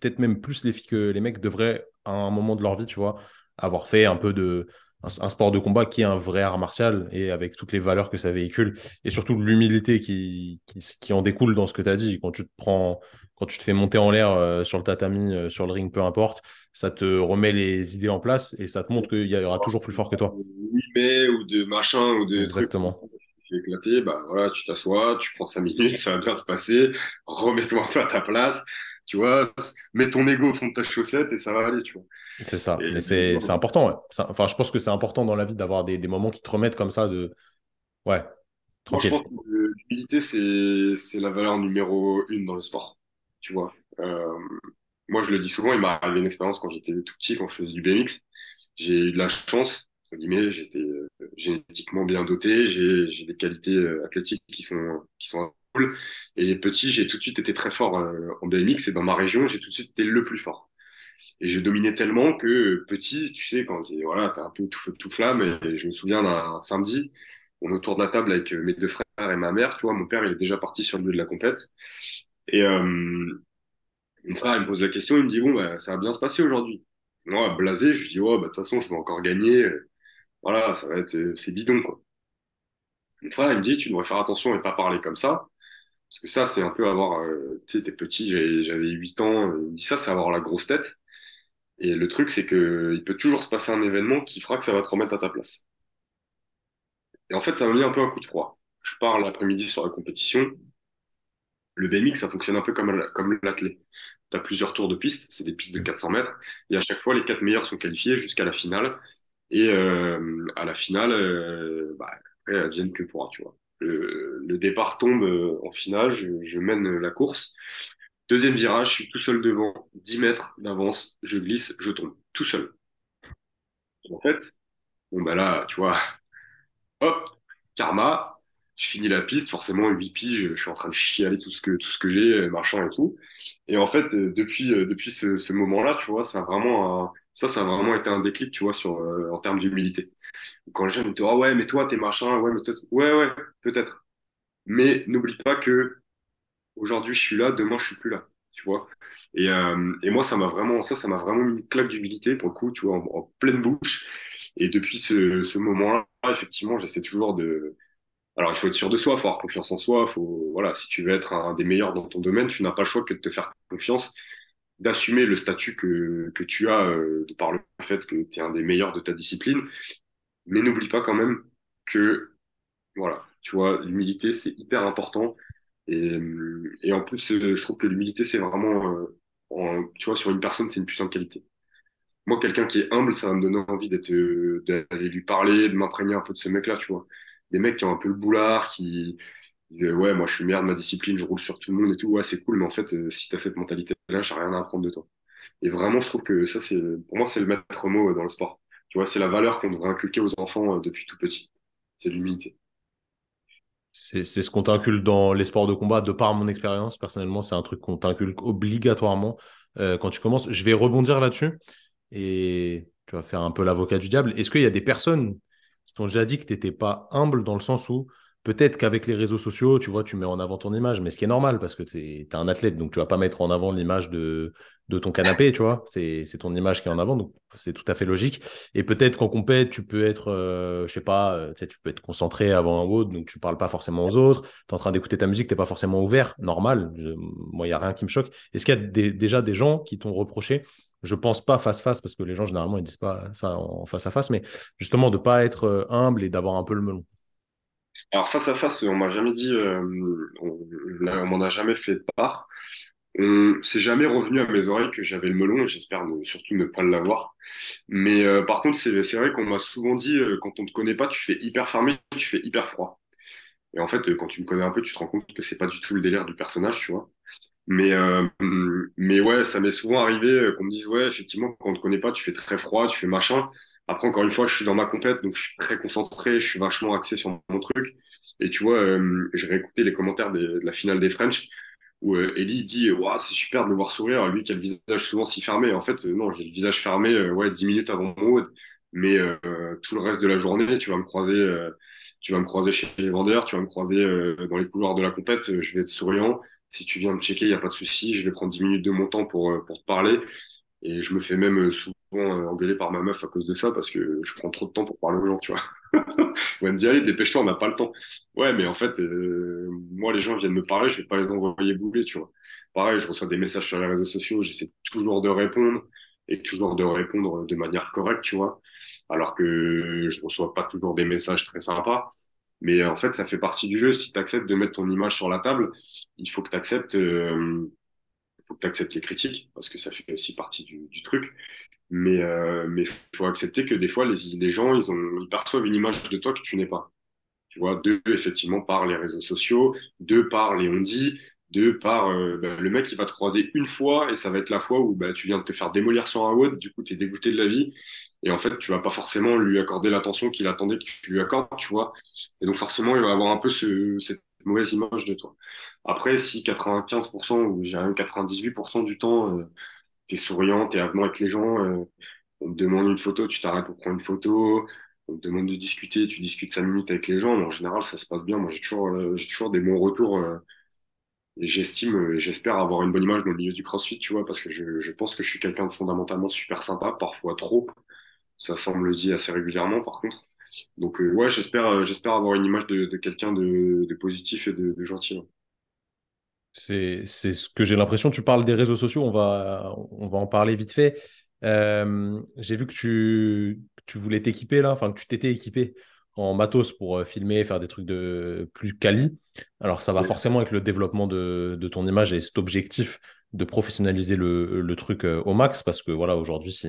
[SPEAKER 3] peut-être même plus les filles que les mecs, devraient, à un moment de leur vie, tu vois, avoir fait un peu de. Un, sport de combat qui est un vrai art martial et avec toutes les valeurs que ça véhicule et surtout l'humilité qui, qui, en découle dans ce que tu as dit. Quand tu te prends, quand tu te fais monter en l'air euh, sur le tatami, euh, sur le ring, peu importe, ça te remet les idées en place et ça te montre qu'il y aura toujours plus fort que toi.
[SPEAKER 1] Oui, mais ou de machin ou de
[SPEAKER 3] Exactement
[SPEAKER 1] éclaté, bah voilà, tu t'assois, tu prends cinq minutes, ça va bien se passer, remets-toi un peu à ta place, tu vois, mets ton ego au fond de ta chaussette et ça va aller, tu vois.
[SPEAKER 3] C'est ça, mais c'est important, ouais. Enfin, je pense que c'est important dans la vie d'avoir des, des, moments qui te remettent comme ça de. Ouais,
[SPEAKER 1] tranquille. Moi, je pense que l'humilité, c'est la valeur numéro une dans le sport, tu vois. Euh, moi, je le dis souvent, il m'est arrivé une expérience quand j'étais tout petit, quand je faisais du BMX. J'ai eu de la chance, entre guillemets, j'étais euh, génétiquement bien doté, j'ai des qualités euh, athlétiques qui sont, qui sont cool. Et petit, j'ai tout de suite été très fort en BMX et dans ma région, j'ai tout de suite été le plus fort. Et je dominais tellement que petit, tu sais, quand voilà, t'es un peu tout tout flamme, et je me souviens d'un samedi, on est autour de la table avec mes deux frères et ma mère, tu vois, mon père, il est déjà parti sur le lieu de la compète. Et euh, mon frère, il me pose la question, il me dit, bon, bah, ça va bien se passer aujourd'hui. Moi, blasé, je dis, oh, bah, de toute façon, je vais encore gagner voilà, ça va être, euh, c'est bidon, quoi. Une fois, il me dit, tu devrais faire attention et pas parler comme ça. Parce que ça, c'est un peu avoir, euh, tu sais, t'es petit, j'avais 8 ans, il me dit ça, c'est avoir la grosse tête. Et le truc, c'est que il peut toujours se passer un événement qui fera que ça va te remettre à ta place. Et en fait, ça m'a mis un peu un coup de froid. Je pars l'après-midi sur la compétition. Le BMX, ça fonctionne un peu comme, comme l'athlé. Tu as plusieurs tours de piste, c'est des pistes de 400 mètres. Et à chaque fois, les quatre meilleurs sont qualifiés jusqu'à la finale. Et euh, à la finale, euh, bah, après, que pourra, tu vois. Le, le, départ tombe euh, en finale, je, je, mène la course. Deuxième virage, je suis tout seul devant, 10 mètres d'avance, je glisse, je tombe, tout seul. En fait, bon bah là, tu vois, hop, karma, je finis la piste, forcément, 8 piges, je suis en train de chialer tout ce que, tout ce que j'ai, euh, marchand et tout. Et en fait, euh, depuis, euh, depuis ce, ce moment-là, tu vois, ça a vraiment, ça, ça a vraiment été un déclic, tu vois, sur, en termes d'humilité. Quand les gens me disent, ah ouais, mais toi, t'es machin, ouais, mais peut-être, ouais, ouais, peut-être. Mais n'oublie pas que aujourd'hui, je suis là, demain, je suis plus là, tu vois. Et, euh, et moi, ça m'a vraiment, ça, ça m'a vraiment mis une claque d'humilité, pour le coup, tu vois, en, en pleine bouche. Et depuis ce, ce moment-là, effectivement, j'essaie toujours de, alors, il faut être sûr de soi, il faut avoir confiance en soi. Voilà, si tu veux être un des meilleurs dans ton domaine, tu n'as pas le choix que de te faire confiance, d'assumer le statut que, tu as euh, par le fait que tu es un des meilleurs de ta discipline. Mais n'oublie pas quand même que, voilà, tu vois, l'humilité, c'est hyper important. Et, et en plus, euh, je trouve que l'humilité, c'est vraiment, euh, en, tu vois, sur une personne, c'est une putain de qualité. Moi, quelqu'un qui est humble, ça va me donner envie euh, d'aller lui parler, de m'imprégner un peu de ce mec-là, tu vois des mecs qui ont un peu le boulard, qui disent ouais, moi je suis meilleur de ma discipline, je roule sur tout le monde et tout, ouais, c'est cool, mais en fait, euh, si tu as cette mentalité-là, j'ai rien à apprendre de toi. Et vraiment, je trouve que ça, c'est, pour moi, c'est le maître mot euh, dans le sport. Tu vois, c'est la valeur qu'on devrait inculquer aux enfants euh, depuis tout petit. C'est l'humilité.
[SPEAKER 3] C'est ce qu'on t'inculque dans les sports de combat, de par mon expérience. Personnellement, c'est un truc qu'on t'inculque obligatoirement quand tu commences. Je vais rebondir là-dessus et tu vas faire un peu l'avocat du diable. Est-ce qu'il y a des personnes qui t'ont déjà dit que tu n'étais pas humble dans le sens où peut-être qu'avec les réseaux sociaux, tu vois, tu mets en avant ton image, mais ce qui est normal parce que tu es, un athlète, donc tu vas pas mettre en avant l'image de, ton canapé, tu vois, c'est ton image qui est en avant, donc c'est tout à fait logique. Et peut-être qu'en compète, tu peux être, euh, je sais pas, euh, tu peux être concentré avant un autre, donc tu parles pas forcément aux autres, tu es en train d'écouter ta musique, tu n'es pas forcément ouvert, normal, moi, il n'y a rien qui me choque. Est-ce qu'il y a déjà des gens qui t'ont reproché je pense pas face-face, parce que les gens, généralement, ils disent pas ça en face-à-face, mais justement de pas être euh, humble et d'avoir un peu le melon.
[SPEAKER 1] Alors, face à face, on m'a jamais dit, euh, on, on m'en a jamais fait part. C'est jamais revenu à mes oreilles que j'avais le melon et j'espère surtout ne pas l'avoir. Mais euh, par contre, c'est vrai qu'on m'a souvent dit, quand on te connaît pas, tu fais hyper fermé, tu fais hyper froid. Et en fait, quand tu me connais un peu, tu te rends compte que c'est pas du tout le délire du personnage, tu vois. Mais, euh, mais ouais, ça m'est souvent arrivé euh, qu'on me dise, ouais, effectivement, quand on te connaît pas, tu fais très froid, tu fais machin. Après, encore une fois, je suis dans ma compète, donc je suis très concentré, je suis vachement axé sur mon truc. Et tu vois, euh, j'ai réécouté les commentaires de la finale des French, où Ellie dit, ouais, c'est super de me voir sourire, lui qui a le visage souvent si fermé. En fait, non, j'ai le visage fermé, ouais, 10 minutes avant mon mode, mais tout le reste de la journée, tu vas me croiser, tu vas me croiser chez les vendeurs, tu vas me croiser dans les couloirs de la compète, je vais être souriant si tu viens me checker, il n'y a pas de souci. Je vais prendre 10 minutes de mon temps pour, euh, pour te parler. Et je me fais même euh, souvent euh, engueuler par ma meuf à cause de ça parce que je prends trop de temps pour parler aux gens, tu vois. Elle me dit, allez, dépêche-toi, on n'a pas le temps. Ouais, mais en fait, moi, les gens viennent me parler, je vais pas les envoyer bouler, tu vois. Pareil, je reçois des messages sur les réseaux sociaux, j'essaie toujours de répondre et toujours de répondre de manière correcte, tu vois. Alors que je reçois pas toujours des messages très sympas. Mais en fait, ça fait partie du jeu. Si tu acceptes de mettre ton image sur la table, il faut que tu acceptes, euh, les critiques parce que ça fait aussi partie du, truc. Mais euh, mais faut accepter que des fois les, gens ils ont perçoivent une image de toi que tu n'es pas. Tu vois, deux effectivement par les réseaux sociaux, deux par les on dit, deux par euh, bah, le mec qui va te croiser une fois et ça va être la fois où bah, tu viens de te faire démolir sur un WOD, du coup tu es dégoûté de la vie et en fait, tu vas pas forcément lui accorder l'attention qu'il attendait que tu lui accordes, tu vois. Et donc forcément, il va avoir un peu ce, cette mauvaise image de toi. Après, si 95% ou j'ai même 98% du temps, euh, tu es souriant, tu es avenant avec les gens, euh, on te demande une photo, tu t'arrêtes pour prendre une photo, on te demande de discuter, tu discutes 5 minutes avec les gens, mais en général, ça se passe bien. Moi, j'ai toujours, euh, j'ai toujours des bons retours. Euh, j'estime, j'espère avoir une bonne image dans le milieu du CrossFit, tu vois, parce que je, je pense que je suis quelqu'un de fondamentalement super sympa, parfois trop. Ça semble dit assez régulièrement, par contre. Donc, euh, ouais, j'espère, euh, j'espère avoir une image de, de quelqu'un de, de, positif et de, de gentil.
[SPEAKER 3] C'est, c'est ce que j'ai l'impression. Tu parles des réseaux sociaux, on va, on va en parler vite fait. Euh, j'ai vu que tu, tu voulais t'équiper là, enfin que tu t'étais équipé en matos pour filmer, faire des trucs de plus quali. Alors ça va forcément avec le développement de, de ton image et cet objectif de professionnaliser le, le truc au max parce que voilà, aujourd'hui, si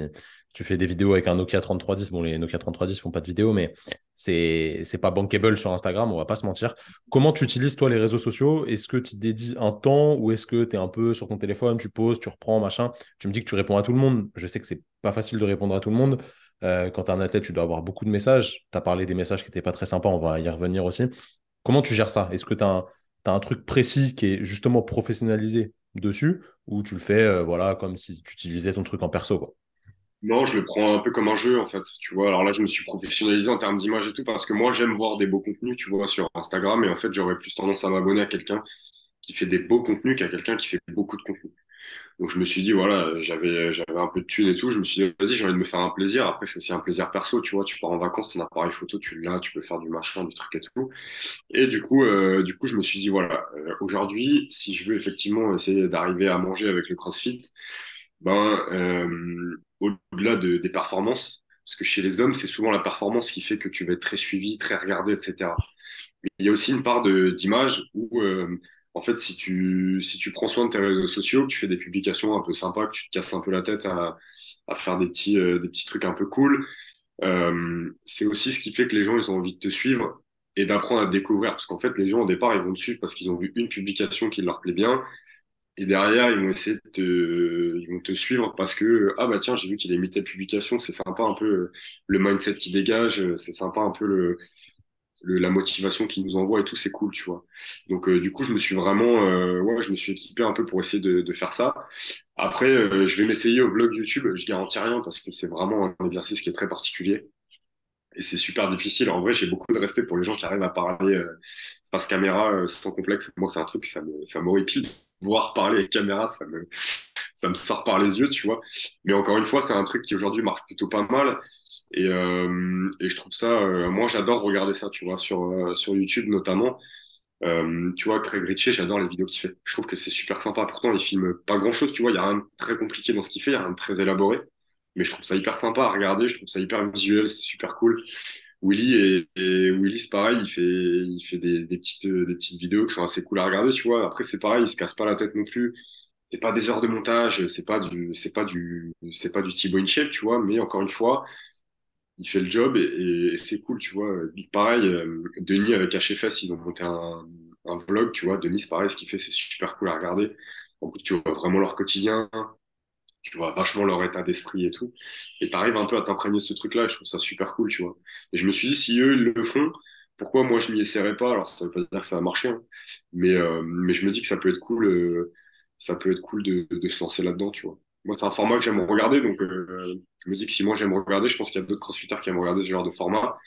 [SPEAKER 3] tu fais des vidéos avec un Nokia 3310. Bon, les Nokia 3310 font pas de vidéos, mais c'est c'est pas bankable sur Instagram, on va pas se mentir. Comment tu utilises toi les réseaux sociaux? Est-ce que tu dédies un temps ou est-ce que tu es un peu sur ton téléphone, tu poses, tu reprends, machin? Tu me dis que tu réponds à tout le monde. Je sais que c'est pas facile de répondre à tout le monde. Euh, quand tu es un athlète, tu dois avoir beaucoup de messages. Tu as parlé des messages qui n'étaient pas très sympas, on va y revenir aussi. Comment tu gères ça? Est-ce que tu as, un truc précis qui est justement professionnalisé dessus ou tu le fais euh, voilà, comme si tu utilisais ton truc en perso quoi?
[SPEAKER 1] Non, je le prends un peu comme un jeu, en fait. Tu vois, alors là, je me suis professionnalisé en termes d'image et tout, parce que moi, j'aime voir des beaux contenus, tu vois, sur Instagram. Et en fait, j'aurais plus tendance à m'abonner à quelqu'un qui fait des beaux contenus qu'à quelqu'un qui fait beaucoup de contenus. Donc, je me suis dit, voilà, j'avais, j'avais un peu de thunes et tout. Je me suis dit, vas-y, j'ai envie de me faire un plaisir. Après, c'est aussi un plaisir perso, tu vois. Tu pars en vacances, ton appareil photo, tu l'as, tu peux faire du machin, du truc et tout. Et du coup, euh, du coup, je me suis dit, voilà, euh, aujourd'hui, si je veux effectivement essayer d'arriver à manger avec le CrossFit, ben, euh, au-delà de, des performances, parce que chez les hommes, c'est souvent la performance qui fait que tu vas être très suivi, très regardé, etc. Mais il y a aussi une part d'image où, euh, en fait, si tu, si tu prends soin de tes réseaux sociaux, que tu fais des publications un peu sympas, que tu te casses un peu la tête à, à faire des petits, euh, des petits trucs un peu cool, euh, c'est aussi ce qui fait que les gens, ils ont envie de te suivre et d'apprendre à te découvrir. Parce qu'en fait, les gens, au départ, ils vont te suivre parce qu'ils ont vu une publication qui leur plaît bien et derrière, ils vont essayer de te, ils vont te suivre parce que, ah bah tiens, j'ai vu qu'il a mis telle publication, c'est sympa un peu euh, le mindset qui dégage, euh, c'est sympa un peu le, la motivation qu'il nous envoie et tout, c'est cool, tu vois. Donc, euh, du coup, je me suis vraiment, ouais, je me suis équipé un peu pour essayer de, faire ça. Après, je vais m'essayer au vlog YouTube, je garantis rien parce que c'est vraiment un exercice qui est très particulier. Et c'est super difficile. En vrai, j'ai beaucoup de respect pour les gens qui arrivent à parler face caméra sans complexe. Moi, c'est un truc, ça m'horripile voir parler avec caméra, ça me, ça me sort par les yeux, tu vois. Mais encore une fois, c'est un truc qui aujourd'hui marche plutôt pas mal. Et, euh, et je trouve ça, euh, moi j'adore regarder ça, tu vois, sur, euh, sur YouTube notamment. Euh, tu vois, Craig Ritchie, j'adore les vidéos qu'il fait. Je trouve que c'est super sympa. Pourtant, il filme pas grand chose, tu vois. Il y a rien de très compliqué dans ce qu'il fait, il y a rien de très élaboré. Mais je trouve ça hyper sympa à regarder, je trouve ça hyper visuel, c'est super cool. Willy et, Willy c'est pareil il fait il fait des, des petites des petites vidéos sont assez cool à regarder tu vois. Après c'est pareil il se casse pas la tête non plus. C'est pas des heures de montage c'est pas du c'est pas du c'est pas du Thibaut InShape tu vois mais encore une fois il fait le job et, c'est cool tu vois. Pareil euh, Denis avec HFS ils ont monté un, un vlog tu vois. Denis pareil ce qu'il fait c'est super cool à regarder. En plus tu vois vraiment leur quotidien tu vois vachement leur état d'esprit et tout. Et tu arrives un peu à t'imprégner ce truc-là, je trouve ça super cool, tu vois. Et je me suis dit, si eux, ils le font, pourquoi moi je m'y essaierai pas? Alors ça veut pas dire que ça va marcher, hein. mais, euh, mais je me dis que ça peut être cool, euh, ça peut être cool de, de se lancer là-dedans, tu vois. Moi, c'est un format que j'aime regarder, donc euh, je me dis que si moi j'aime regarder, je pense qu'il y a d'autres crossfitters qui aiment regarder ce genre de format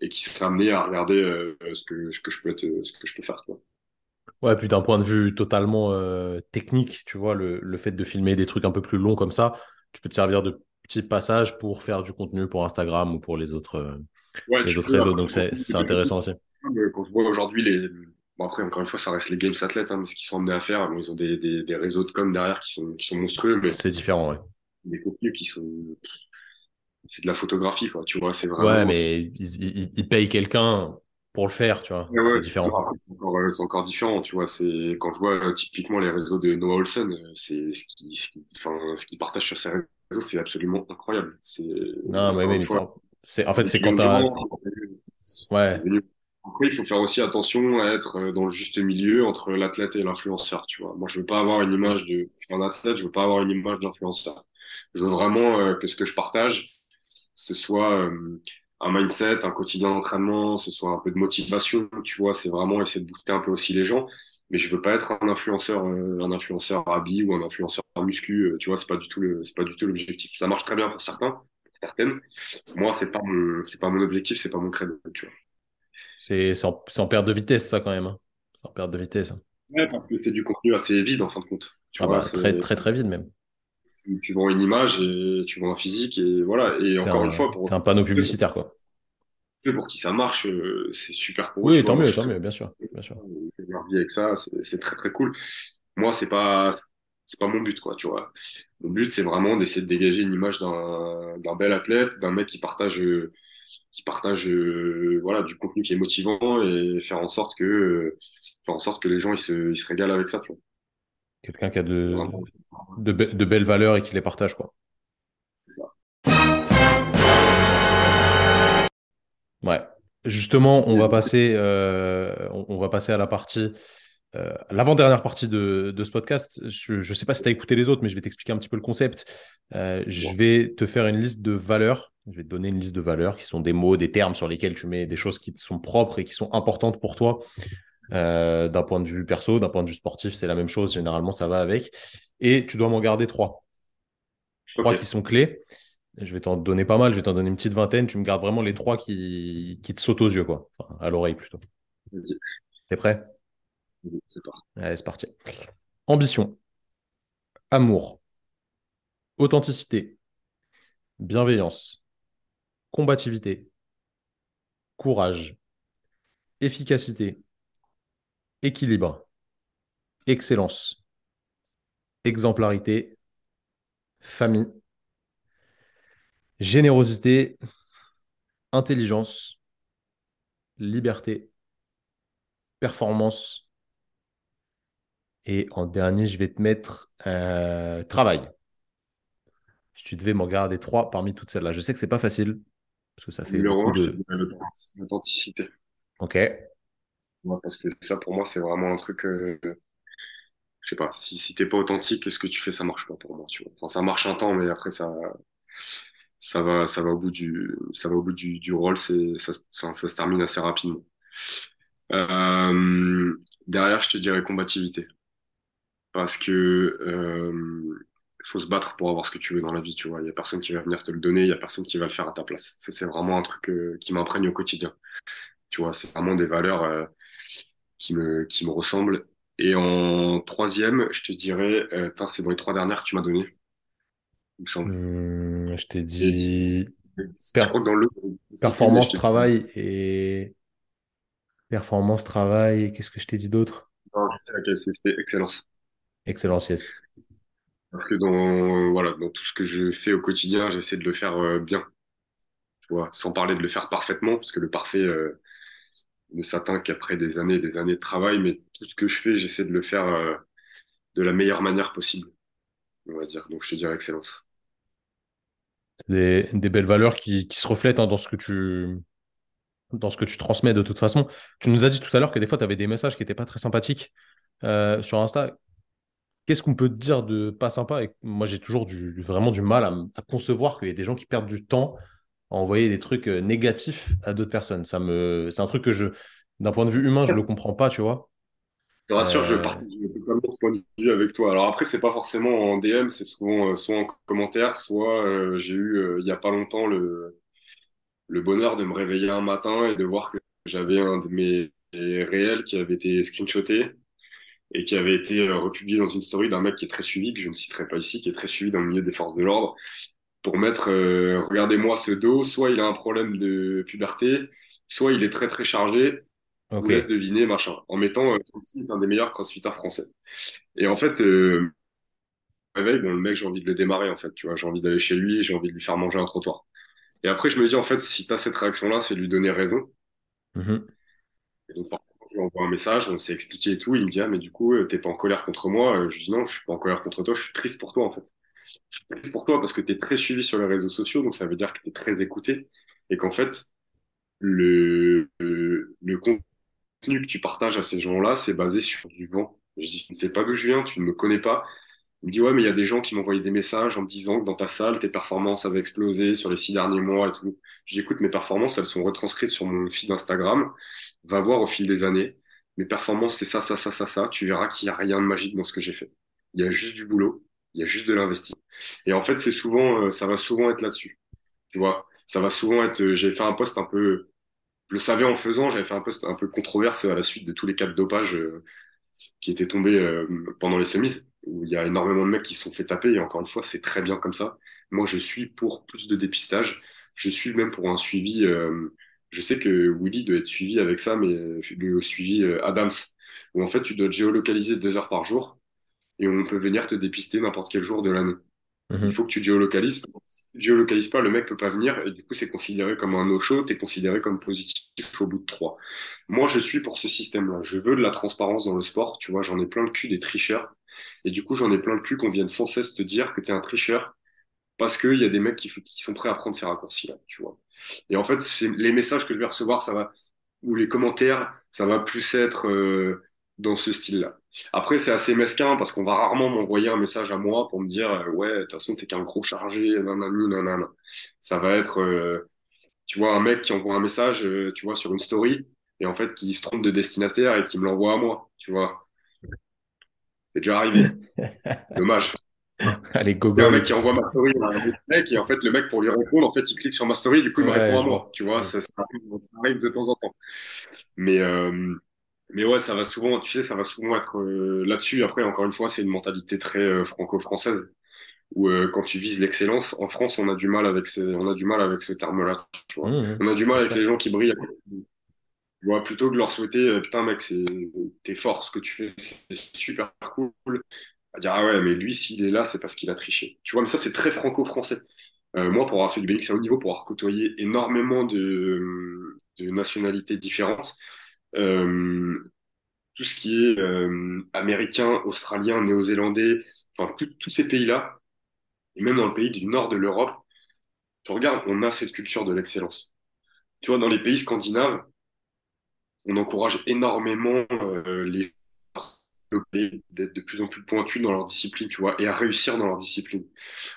[SPEAKER 1] et qui seraient amenés à regarder ce, que, ce, que je peux être, ce que je peux faire, quoi.
[SPEAKER 3] Ouais, puis d'un point de vue totalement euh, technique, tu vois, le, le, fait de filmer des trucs un peu plus longs comme ça, tu peux te servir de petits passages pour faire du contenu pour Instagram ou pour les autres, euh, les autres réseaux. Donc c'est intéressant aussi.
[SPEAKER 1] Quand je vois aujourd'hui les. Bon, après, encore une fois, ça reste les Games athlètes, hein, mais ce qu'ils sont amenés à faire, ils ont des, des, des, réseaux de com derrière qui sont, qui sont monstrueux. Mais
[SPEAKER 3] c'est différent, ouais.
[SPEAKER 1] Des contenus qui sont. C'est de la photographie, quoi. Tu vois, c'est vraiment.
[SPEAKER 3] Ouais, mais ils, ils, ils payent quelqu'un pour le faire, tu vois. c'est différent.
[SPEAKER 1] C'est encore, euh, encore, différent, tu vois. C'est quand je vois euh, typiquement les réseaux de Noah Olsen, euh, c'est ce qui, ce qui, enfin, ce qui partage sur ses réseaux, c'est absolument incroyable. C'est.
[SPEAKER 3] Non, mais, mais c'est en fait c'est quand t'as. Ouais.
[SPEAKER 1] Après, il faut faire aussi attention à être dans le juste milieu entre l'athlète et l'influenceur, tu vois. Moi, je veux pas avoir une image de, je suis un athlète, je veux pas avoir une image d'influenceur. Je veux vraiment que ce que je partage, ce soit un mindset, un quotidien d'entraînement, ce soit un peu de motivation, tu vois, c'est vraiment essayer de booster un peu aussi les gens. Mais je veux pas être un influenceur, euh, un influenceur habit ou un influenceur muscu, euh, tu vois, c'est pas du tout le, c'est pas du tout l'objectif. Ça marche très bien pour certains, pour certaines. Moi, c'est pas mon, c'est pas mon objectif, c'est pas mon créneau, tu vois.
[SPEAKER 3] C'est, c'est en, en, perte de vitesse, ça, quand même. Hein. C'est en perte de vitesse. Hein.
[SPEAKER 1] Ouais, parce que c'est du contenu assez vide, en fin de compte.
[SPEAKER 3] Tu ah vois, bah, très, très, très vide, même.
[SPEAKER 1] Tu, tu, vends une image et tu vends un physique et voilà. Et encore une fois,
[SPEAKER 3] pour. Un panneau publicitaire, quoi
[SPEAKER 1] pour qui ça marche, euh, c'est super
[SPEAKER 3] pour eux. Oui, tant mieux, tant mieux, bien sûr. Bien sûr.
[SPEAKER 1] Leur vie avec ça, c'est très très cool. Moi, c'est pas c'est pas mon but, quoi, tu vois. Mon but, c'est vraiment d'essayer de dégager une image d'un bel athlète, d'un mec qui partage qui partage euh, voilà du contenu qui est motivant et faire en sorte que faire en sorte que les gens ils se, ils se régalent avec ça, tu vois.
[SPEAKER 3] Quelqu'un qui a de, de, de, belles valeurs et qui les partage, quoi. C'est ça. Ouais. Justement, on va passer, euh, on, va passer à la partie, euh, l'avant-dernière partie de, ce podcast. Je ne sais pas si tu as écouté les autres, mais je vais t'expliquer un petit peu le concept. Euh, je vais te faire une liste de valeurs. Je vais te donner une liste de valeurs qui sont des mots, des termes sur lesquels tu mets des choses qui te sont propres et qui sont importantes pour toi. D'un point de vue perso, d'un point de vue sportif, c'est la même chose. Généralement, ça va avec. Et tu dois m'en garder trois. Trois qui sont clés. Je vais t'en donner pas mal, je vais t'en donner une petite vingtaine. Tu me gardes vraiment les trois qui, qui te sautent aux yeux, quoi. Enfin, à l'oreille plutôt. T'es prêt?
[SPEAKER 1] Vas-y, c'est parti.
[SPEAKER 3] Allez, c'est parti. Ambition, amour, authenticité, bienveillance, combativité, courage, efficacité, équilibre, excellence, exemplarité, famille, Générosité, intelligence, liberté, performance. Et en dernier, je vais te mettre euh, travail. Si tu devais m'en garder trois parmi toutes celles-là. Je sais que c'est pas facile. Parce que ça fait
[SPEAKER 1] beaucoup de... l'authenticité.
[SPEAKER 3] Ok.
[SPEAKER 1] Parce que ça, pour moi, c'est vraiment un truc. Euh, je sais pas, si, t'es pas authentique, ce que tu fais, ça marche pas pour moi. Tu vois. Enfin, ça marche un temps, mais après, ça ça va, ça va au bout du, ça va au bout du, du rôle, c'est, ça, ça, se termine assez rapidement. Euh, derrière, je te dirais combativité. Parce que euh, faut se battre pour avoir ce que tu veux dans la vie, tu vois. Il y a personne qui va venir te le donner, il y a personne qui va le faire à ta place. Ça, c'est vraiment un truc euh, qui m'imprègne au quotidien. Tu vois, c'est vraiment des valeurs qui me, qui me ressemblent. Et en troisième, je te dirais, euh, c'est dans les trois dernières que tu m'as donné.
[SPEAKER 3] Hum, je t'ai dit performance, travail et performance, travail. Qu'est-ce que je t'ai dit d'autre?
[SPEAKER 1] C'était excellence.
[SPEAKER 3] Excellence, yes.
[SPEAKER 1] Parce que dans, voilà, dans tout ce que je fais au quotidien, j'essaie de le faire euh, bien. Tu vois, sans parler de le faire parfaitement, parce que le parfait euh, ne s'atteint qu'après des années et des années de travail, mais tout ce que je fais, j'essaie de le faire euh, de la meilleure manière possible, on va dire. Donc je te dirais excellence
[SPEAKER 3] des, des belles valeurs qui, se reflètent hein, dans, ce que tu, dans ce que tu transmets de toute façon. Tu nous as dit tout à l'heure que des fois, tu avais des messages qui n'étaient pas très sympathiques euh, sur Insta. Qu'est-ce qu'on peut te dire de pas sympa? Et Moi, j'ai toujours vraiment du mal à, à concevoir qu'il y ait des gens qui perdent du temps à envoyer des trucs euh, négatifs à d'autres personnes. Ça me... C'est un truc que je, d'un point de vue humain, je ne le comprends pas, tu vois.
[SPEAKER 1] Je te rassure, je euh, partage totalement ce point de vue avec toi. Alors après, c'est pas forcément en DM, c'est souvent euh, soit en commentaire, soit euh, j'ai eu il y a pas longtemps le, le bonheur de me réveiller un matin et de voir que j'avais un de mes réels qui avait été screenshoté et qui avait été republié dans une story d'un mec qui est très suivi, que je ne citerai pas ici, qui est très suivi dans le milieu des forces de l'ordre, pour mettre regardez-moi ce dos, soit il a un problème de puberté, soit il est très très chargé, on vous laisse deviner, machin, en mettant euh, est un des meilleurs crossfitters français. Et en fait, euh, réveil, bon, le mec, j'ai envie de le démarrer, en fait, tu vois, j'ai envie d'aller chez lui, j'ai envie de lui faire manger un trottoir. Et après, je me dis, en fait, si tu as cette réaction-là, c'est lui donner raison. Mm-hmm. Et donc, parfois, je lui envoie un message, on s'est expliqué et tout, il me dit, ah, mais du coup, euh, t'es pas en colère contre moi. Euh, je dis, non, je suis pas en colère contre toi, je suis triste pour toi, en fait. Je triste pour toi parce que tu es très suivi sur les réseaux sociaux, donc ça veut dire que tu es très écouté et qu'en fait, le, le, le que tu partages à ces gens-là, c'est basé sur du vent. Je dis, tu ne sais pas d'où je viens, tu ne me connais pas. Il me dit, ouais, mais il y a des gens qui m'envoyaient des messages en me disant que dans ta salle, tes performances avaient explosé sur les six derniers mois et tout. Je dis, écoute, mes performances, elles sont retranscrites sur mon feed Instagram. Va voir au fil des années. Mes performances, c'est ça, ça, ça, ça, ça. Tu verras qu'il n'y a rien de magique dans ce que j'ai fait. Il y a juste du boulot. Il y a juste de l'investissement. Et en fait, c'est souvent, euh, ça va souvent être là-dessus. Tu vois, ça va souvent être, euh, j'ai fait un post un peu, je le savais en faisant, j'avais fait un post un peu controverse à la suite de tous les cas de dopage euh, qui étaient tombés pendant les semis, où il y a énormément de mecs qui se sont fait taper, et encore une fois, c'est très bien comme ça. Moi, je suis pour plus de dépistage, je suis même pour un suivi, je sais que Willy doit être suivi avec ça, mais le suivi Adams, où en fait, tu dois te géolocaliser deux heures par jour, et on peut venir te dépister n'importe quel jour de l'année. Il mhm. faut que tu géolocalises. Parce que si tu géolocalises pas, le mec peut pas venir et du coup, c'est considéré comme un no-show, tu es considéré comme positif au bout de trois. Moi, je suis pour ce système-là. Je veux de la transparence dans le sport. Tu vois, j'en ai plein le cul des tricheurs Et du coup, j'en ai plein le cul qu'on vienne sans cesse te dire que tu es un tricheur parce qu'il y a des mecs qui, qui sont prêts à prendre ces raccourcis-là, tu vois. Et en fait, les messages que je vais recevoir, ça va, ou les commentaires, ça va plus être euh, dans ce style-là. Après, c'est assez mesquin parce qu'on va rarement m'envoyer un message à moi pour me dire euh, ouais, de toute façon, t'es qu'un gros chargé, nanani, nanana. Ça va être, euh, tu vois, un mec qui envoie un message, tu vois, sur une story et en fait qui se trompe de destinataire et qui me l'envoie à moi, tu vois. C'est déjà arrivé. Dommage.
[SPEAKER 3] Allez, go,
[SPEAKER 1] un mec qui envoie ma story à un mec et en fait le mec pour lui répondre en fait il clique sur ma story du coup il me répond à moi tu vois ça, arrive, de temps en temps mais euh, mais ouais ça va souvent tu sais ça va souvent être euh, là-dessus. Après encore une fois c'est une mentalité très euh, franco-française où quand tu vises l'excellence en France on a du mal avec on a du mal avec ce terme là tu vois. Mmh, mmh. on a du mal avec les gens qui brillent. Tu vois plutôt que de leur souhaiter putain mec c'est t'es fort ce que tu fais c'est super cool à dire ah ouais mais lui s'il est là c'est parce qu'il a triché. Tu vois mais ça c'est très franco-français. Euh, moi pour avoir fait du BX à haut niveau pour avoir côtoyé énormément de, de nationalités différentes euh, tout ce qui est euh, américain australien néo-zélandais enfin tous ces pays là et même dans le pays du nord de l'Europe tu regardes on a cette culture de l'excellence tu vois dans les pays scandinaves on encourage énormément les d'être de plus en plus pointus dans leur discipline, tu vois, et à réussir dans leur discipline.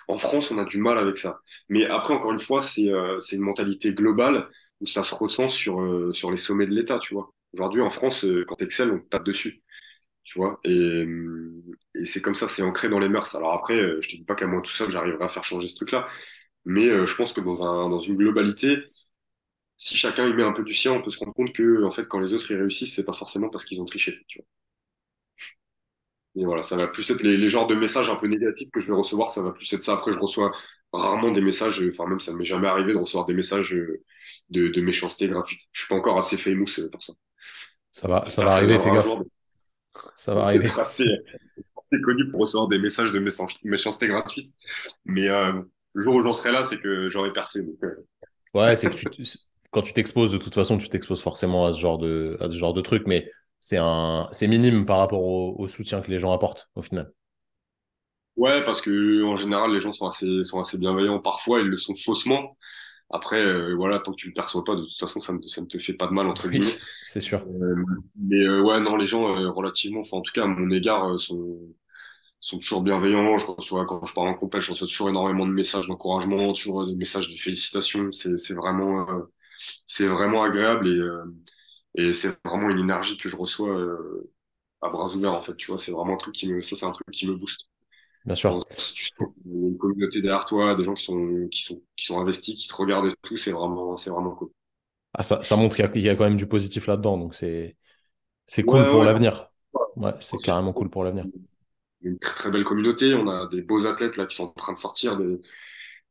[SPEAKER 1] En France, on a du mal avec ça. Mais après, encore une fois, c'est euh, une mentalité globale où ça se ressent euh, sur les sommets de l'État, tu vois. Aujourd'hui, en France, euh, quand tu excelles, on tape dessus, tu vois. Et, et c'est comme ça, c'est ancré dans les mœurs. Alors après, je te dis pas qu'à moi tout seul, j'arriverai à faire changer ce truc-là. Mais je pense que dans, un, dans une globalité, si chacun y met un peu du sien, on peut se rendre compte que, en fait, quand les autres y réussissent, c'est pas forcément parce qu'ils ont triché. Et voilà, ça va plus être les, genres de messages un peu négatifs que je vais recevoir, ça va plus être ça. Après, je reçois rarement des messages, enfin même ça ne m'est jamais arrivé de recevoir des messages euh, de, méchanceté gratuite. Je suis pas encore assez famous euh, pour ça.
[SPEAKER 3] Ça va, ça va arriver, fais gaffe. Ça va arriver.
[SPEAKER 1] assez, connu pour recevoir des messages de méchanceté gratuite. Mais euh, le jour où j'en serai là, c'est que j'aurai percé.
[SPEAKER 3] Ouais, c'est que quand tu t'exposes, de toute façon, tu t'exposes forcément à ce genre de, à ce genre de truc. Mais c'est un, c'est minime par rapport au, soutien que les gens apportent au final.
[SPEAKER 1] Ouais, parce que en général, les gens sont assez, sont assez bienveillants. Parfois, ils le sont faussement. Après, euh, voilà, tant que tu le perçois pas, de toute façon, ça ne, ça ne te fait pas de mal entre guillemets.
[SPEAKER 3] c'est sûr.
[SPEAKER 1] Euh, mais euh, ouais, non, les gens relativement, enfin en tout cas à mon égard, sont sont toujours bienveillants. Je reçois quand je pars en compète, je reçois toujours énormément de messages d'encouragement, toujours des messages de félicitations. C'est c'est vraiment c'est vraiment agréable et et c'est vraiment une énergie que je reçois euh, à bras ouverts, en fait. Tu vois, c'est vraiment un truc qui me, ça, c'est un truc qui me booste.
[SPEAKER 3] Bien sûr.
[SPEAKER 1] tu une communauté derrière toi, des gens qui sont, qui sont, qui sont investis, qui te regardent et tout, c'est vraiment, c'est vraiment cool.
[SPEAKER 3] Ah, ça, ça montre qu'il y, a quand même du positif là-dedans, donc c'est, c'est cool pour l'avenir. Ouais, c'est carrément cool pour l'avenir.
[SPEAKER 1] Une très, très belle communauté. On a des beaux athlètes là qui sont en train de sortir, des,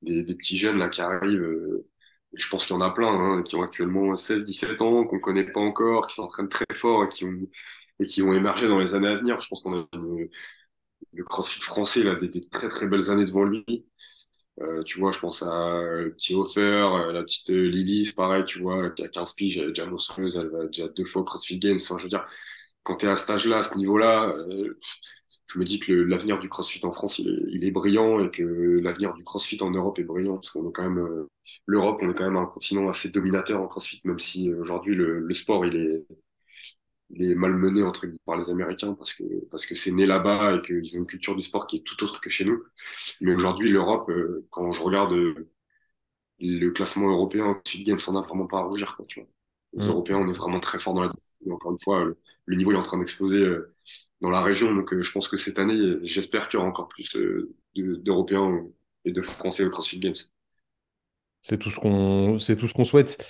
[SPEAKER 1] des, des petits jeunes là qui arrivent. Euh, je pense qu'il y en a plein hein, qui ont actuellement 16-17 ans, qu'on ne connaît pas encore, qui s'entraînent très fort et qui, ont, et qui vont émerger dans les années à venir. Je pense qu'on a le CrossFit français là, des, des, très très belles années devant lui. Euh, tu vois, je pense à le petit Hofer, euh, la petite euh, Lily, c'est pareil, tu vois, qui a 15 piges, elle est déjà monstrueuse, elle va déjà deux fois au CrossFit Games. Je veux dire, quand tu es à cet âge-là, à ce niveau-là, euh, je me dis que l'avenir du CrossFit en France, il est, il brillant et que l'avenir du CrossFit en Europe est brillant parce qu'on est quand même euh, l'Europe, on est quand même un continent assez dominateur en CrossFit, même si euh, aujourd'hui le, le, sport il est, il est malmené entre guillemets par les Américains parce que parce que c'est né là-bas et qu'ils ont une culture du sport qui est tout autre que chez nous. Mais aujourd'hui, l'Europe, euh, quand je regarde le classement européen, CrossFit Games, on n'a vraiment pas à rougir, quoi, tu vois. Les mm. Européens, on est vraiment très fort dans la discipline. Encore une fois, le, le niveau est en train d'exploser dans la région. Donc, euh, je pense que cette année, j'espère qu'il y aura encore plus euh, d'Européens et de Français au CrossFit Games.
[SPEAKER 3] C'est tout ce qu'on, c'est tout ce qu'on souhaite.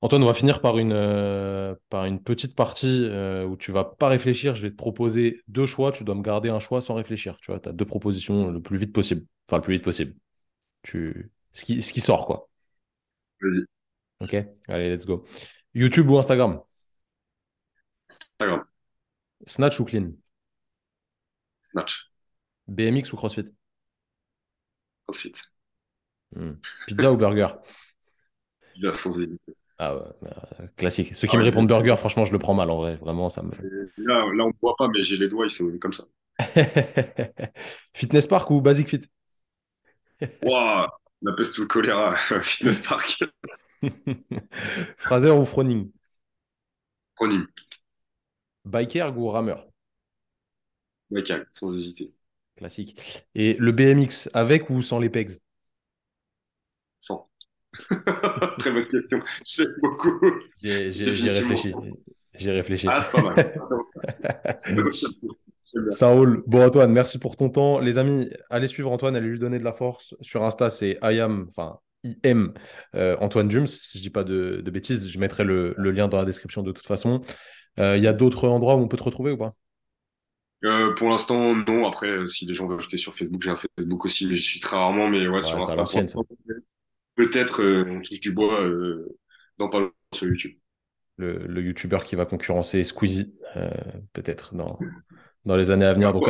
[SPEAKER 3] Antoine, on va finir par une, euh, par une petite partie où tu vas pas réfléchir. Je vais te proposer deux choix. Tu dois me garder un choix sans réfléchir. Tu vois, tu as deux propositions le plus vite possible. Enfin, le plus vite possible. Tu... Ce, qui, ce qui sort, quoi.
[SPEAKER 1] Vas-y.
[SPEAKER 3] Ok, allez, let's go. YouTube ou Instagram?
[SPEAKER 1] Instagram.
[SPEAKER 3] Snatch ou clean?
[SPEAKER 1] Snatch.
[SPEAKER 3] BMX ou CrossFit?
[SPEAKER 1] CrossFit.
[SPEAKER 3] Hmm. Pizza ou burger?
[SPEAKER 1] Pizza sans hésiter.
[SPEAKER 3] Ah ouais, bah, classique. Ceux qui ah me répondent burger, franchement, je le prends mal en vrai. Vraiment, ça me.
[SPEAKER 1] Là, là on ne voit pas, mais j'ai les doigts, ils sont comme ça.
[SPEAKER 3] Fitness Park ou Basic Fit?
[SPEAKER 1] Waouh, la peste ou le choléra, Fitness Park.
[SPEAKER 3] Fraser ou Froning?
[SPEAKER 1] Froning.
[SPEAKER 3] Biker ou rameur?
[SPEAKER 1] Biker, sans hésiter.
[SPEAKER 3] Classique. Et le BMX, avec ou sans les pegs?
[SPEAKER 1] Sans. Très bonne question. J'aime beaucoup.
[SPEAKER 3] J'ai réfléchi. J'ai réfléchi.
[SPEAKER 1] Ah, c'est pas mal.
[SPEAKER 3] Ça roule. Bon, Antoine, merci pour ton temps. Les amis, allez suivre Antoine, allez lui donner de la force. Sur Insta, c'est IAM, enfin IM euh, Antoine Jums, si je dis pas de, bêtises. Je mettrai le, lien dans la description de toute façon. Euh, il y a d'autres endroits où on peut te retrouver ou pas?
[SPEAKER 1] Euh, pour l'instant, non. Après, si les gens veulent acheter sur Facebook, j'ai un Facebook aussi, mais j'y suis très rarement. Mais ouais, sur Insta, peut-être on touche du bois dans pas sur YouTube.
[SPEAKER 3] Le, YouTuber qui va concurrencer Squeezie, peut-être dans, dans les années à venir. Donc,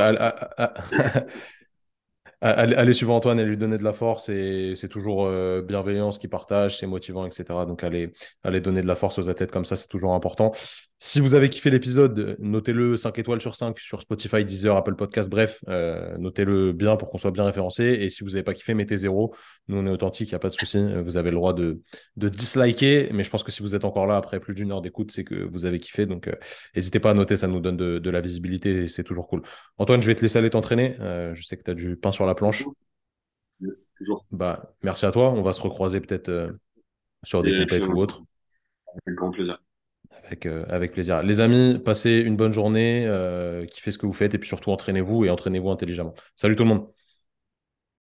[SPEAKER 3] allez suivre Antoine et lui donner de la force. Et c'est toujours euh, bienveillant ce qu'il partage, c'est motivant, etc. Donc, allez, allez donner de la force aux athlètes comme ça, c'est toujours important. Si vous avez kiffé l'épisode, notez-le 5 étoiles sur 5 sur Spotify, Deezer, Apple Podcast, bref, euh, notez-le bien pour qu'on soit bien référencé. Et si vous n'avez pas kiffé, mettez zéro. Nous, on est authentique, il n'y a pas de souci. Vous avez le droit de, de disliker. Mais je pense que si vous êtes encore là après plus d'une heure d'écoute, c'est que vous avez kiffé. Donc, euh, n'hésitez pas à noter, ça nous donne de, la visibilité et c'est toujours cool. Antoine, je vais te laisser aller t'entraîner. Euh, je sais que tu as du pain sur la planche.
[SPEAKER 1] Yes, toujours.
[SPEAKER 3] Bah, merci à toi. On va se recroiser peut-être sur des compètes ou autres.
[SPEAKER 1] Avec grand plaisir.
[SPEAKER 3] Euh, avec, plaisir. Les amis, passez une bonne journée, euh, kiffez ce que vous faites et puis surtout entraînez-vous et entraînez-vous intelligemment. Salut tout le monde.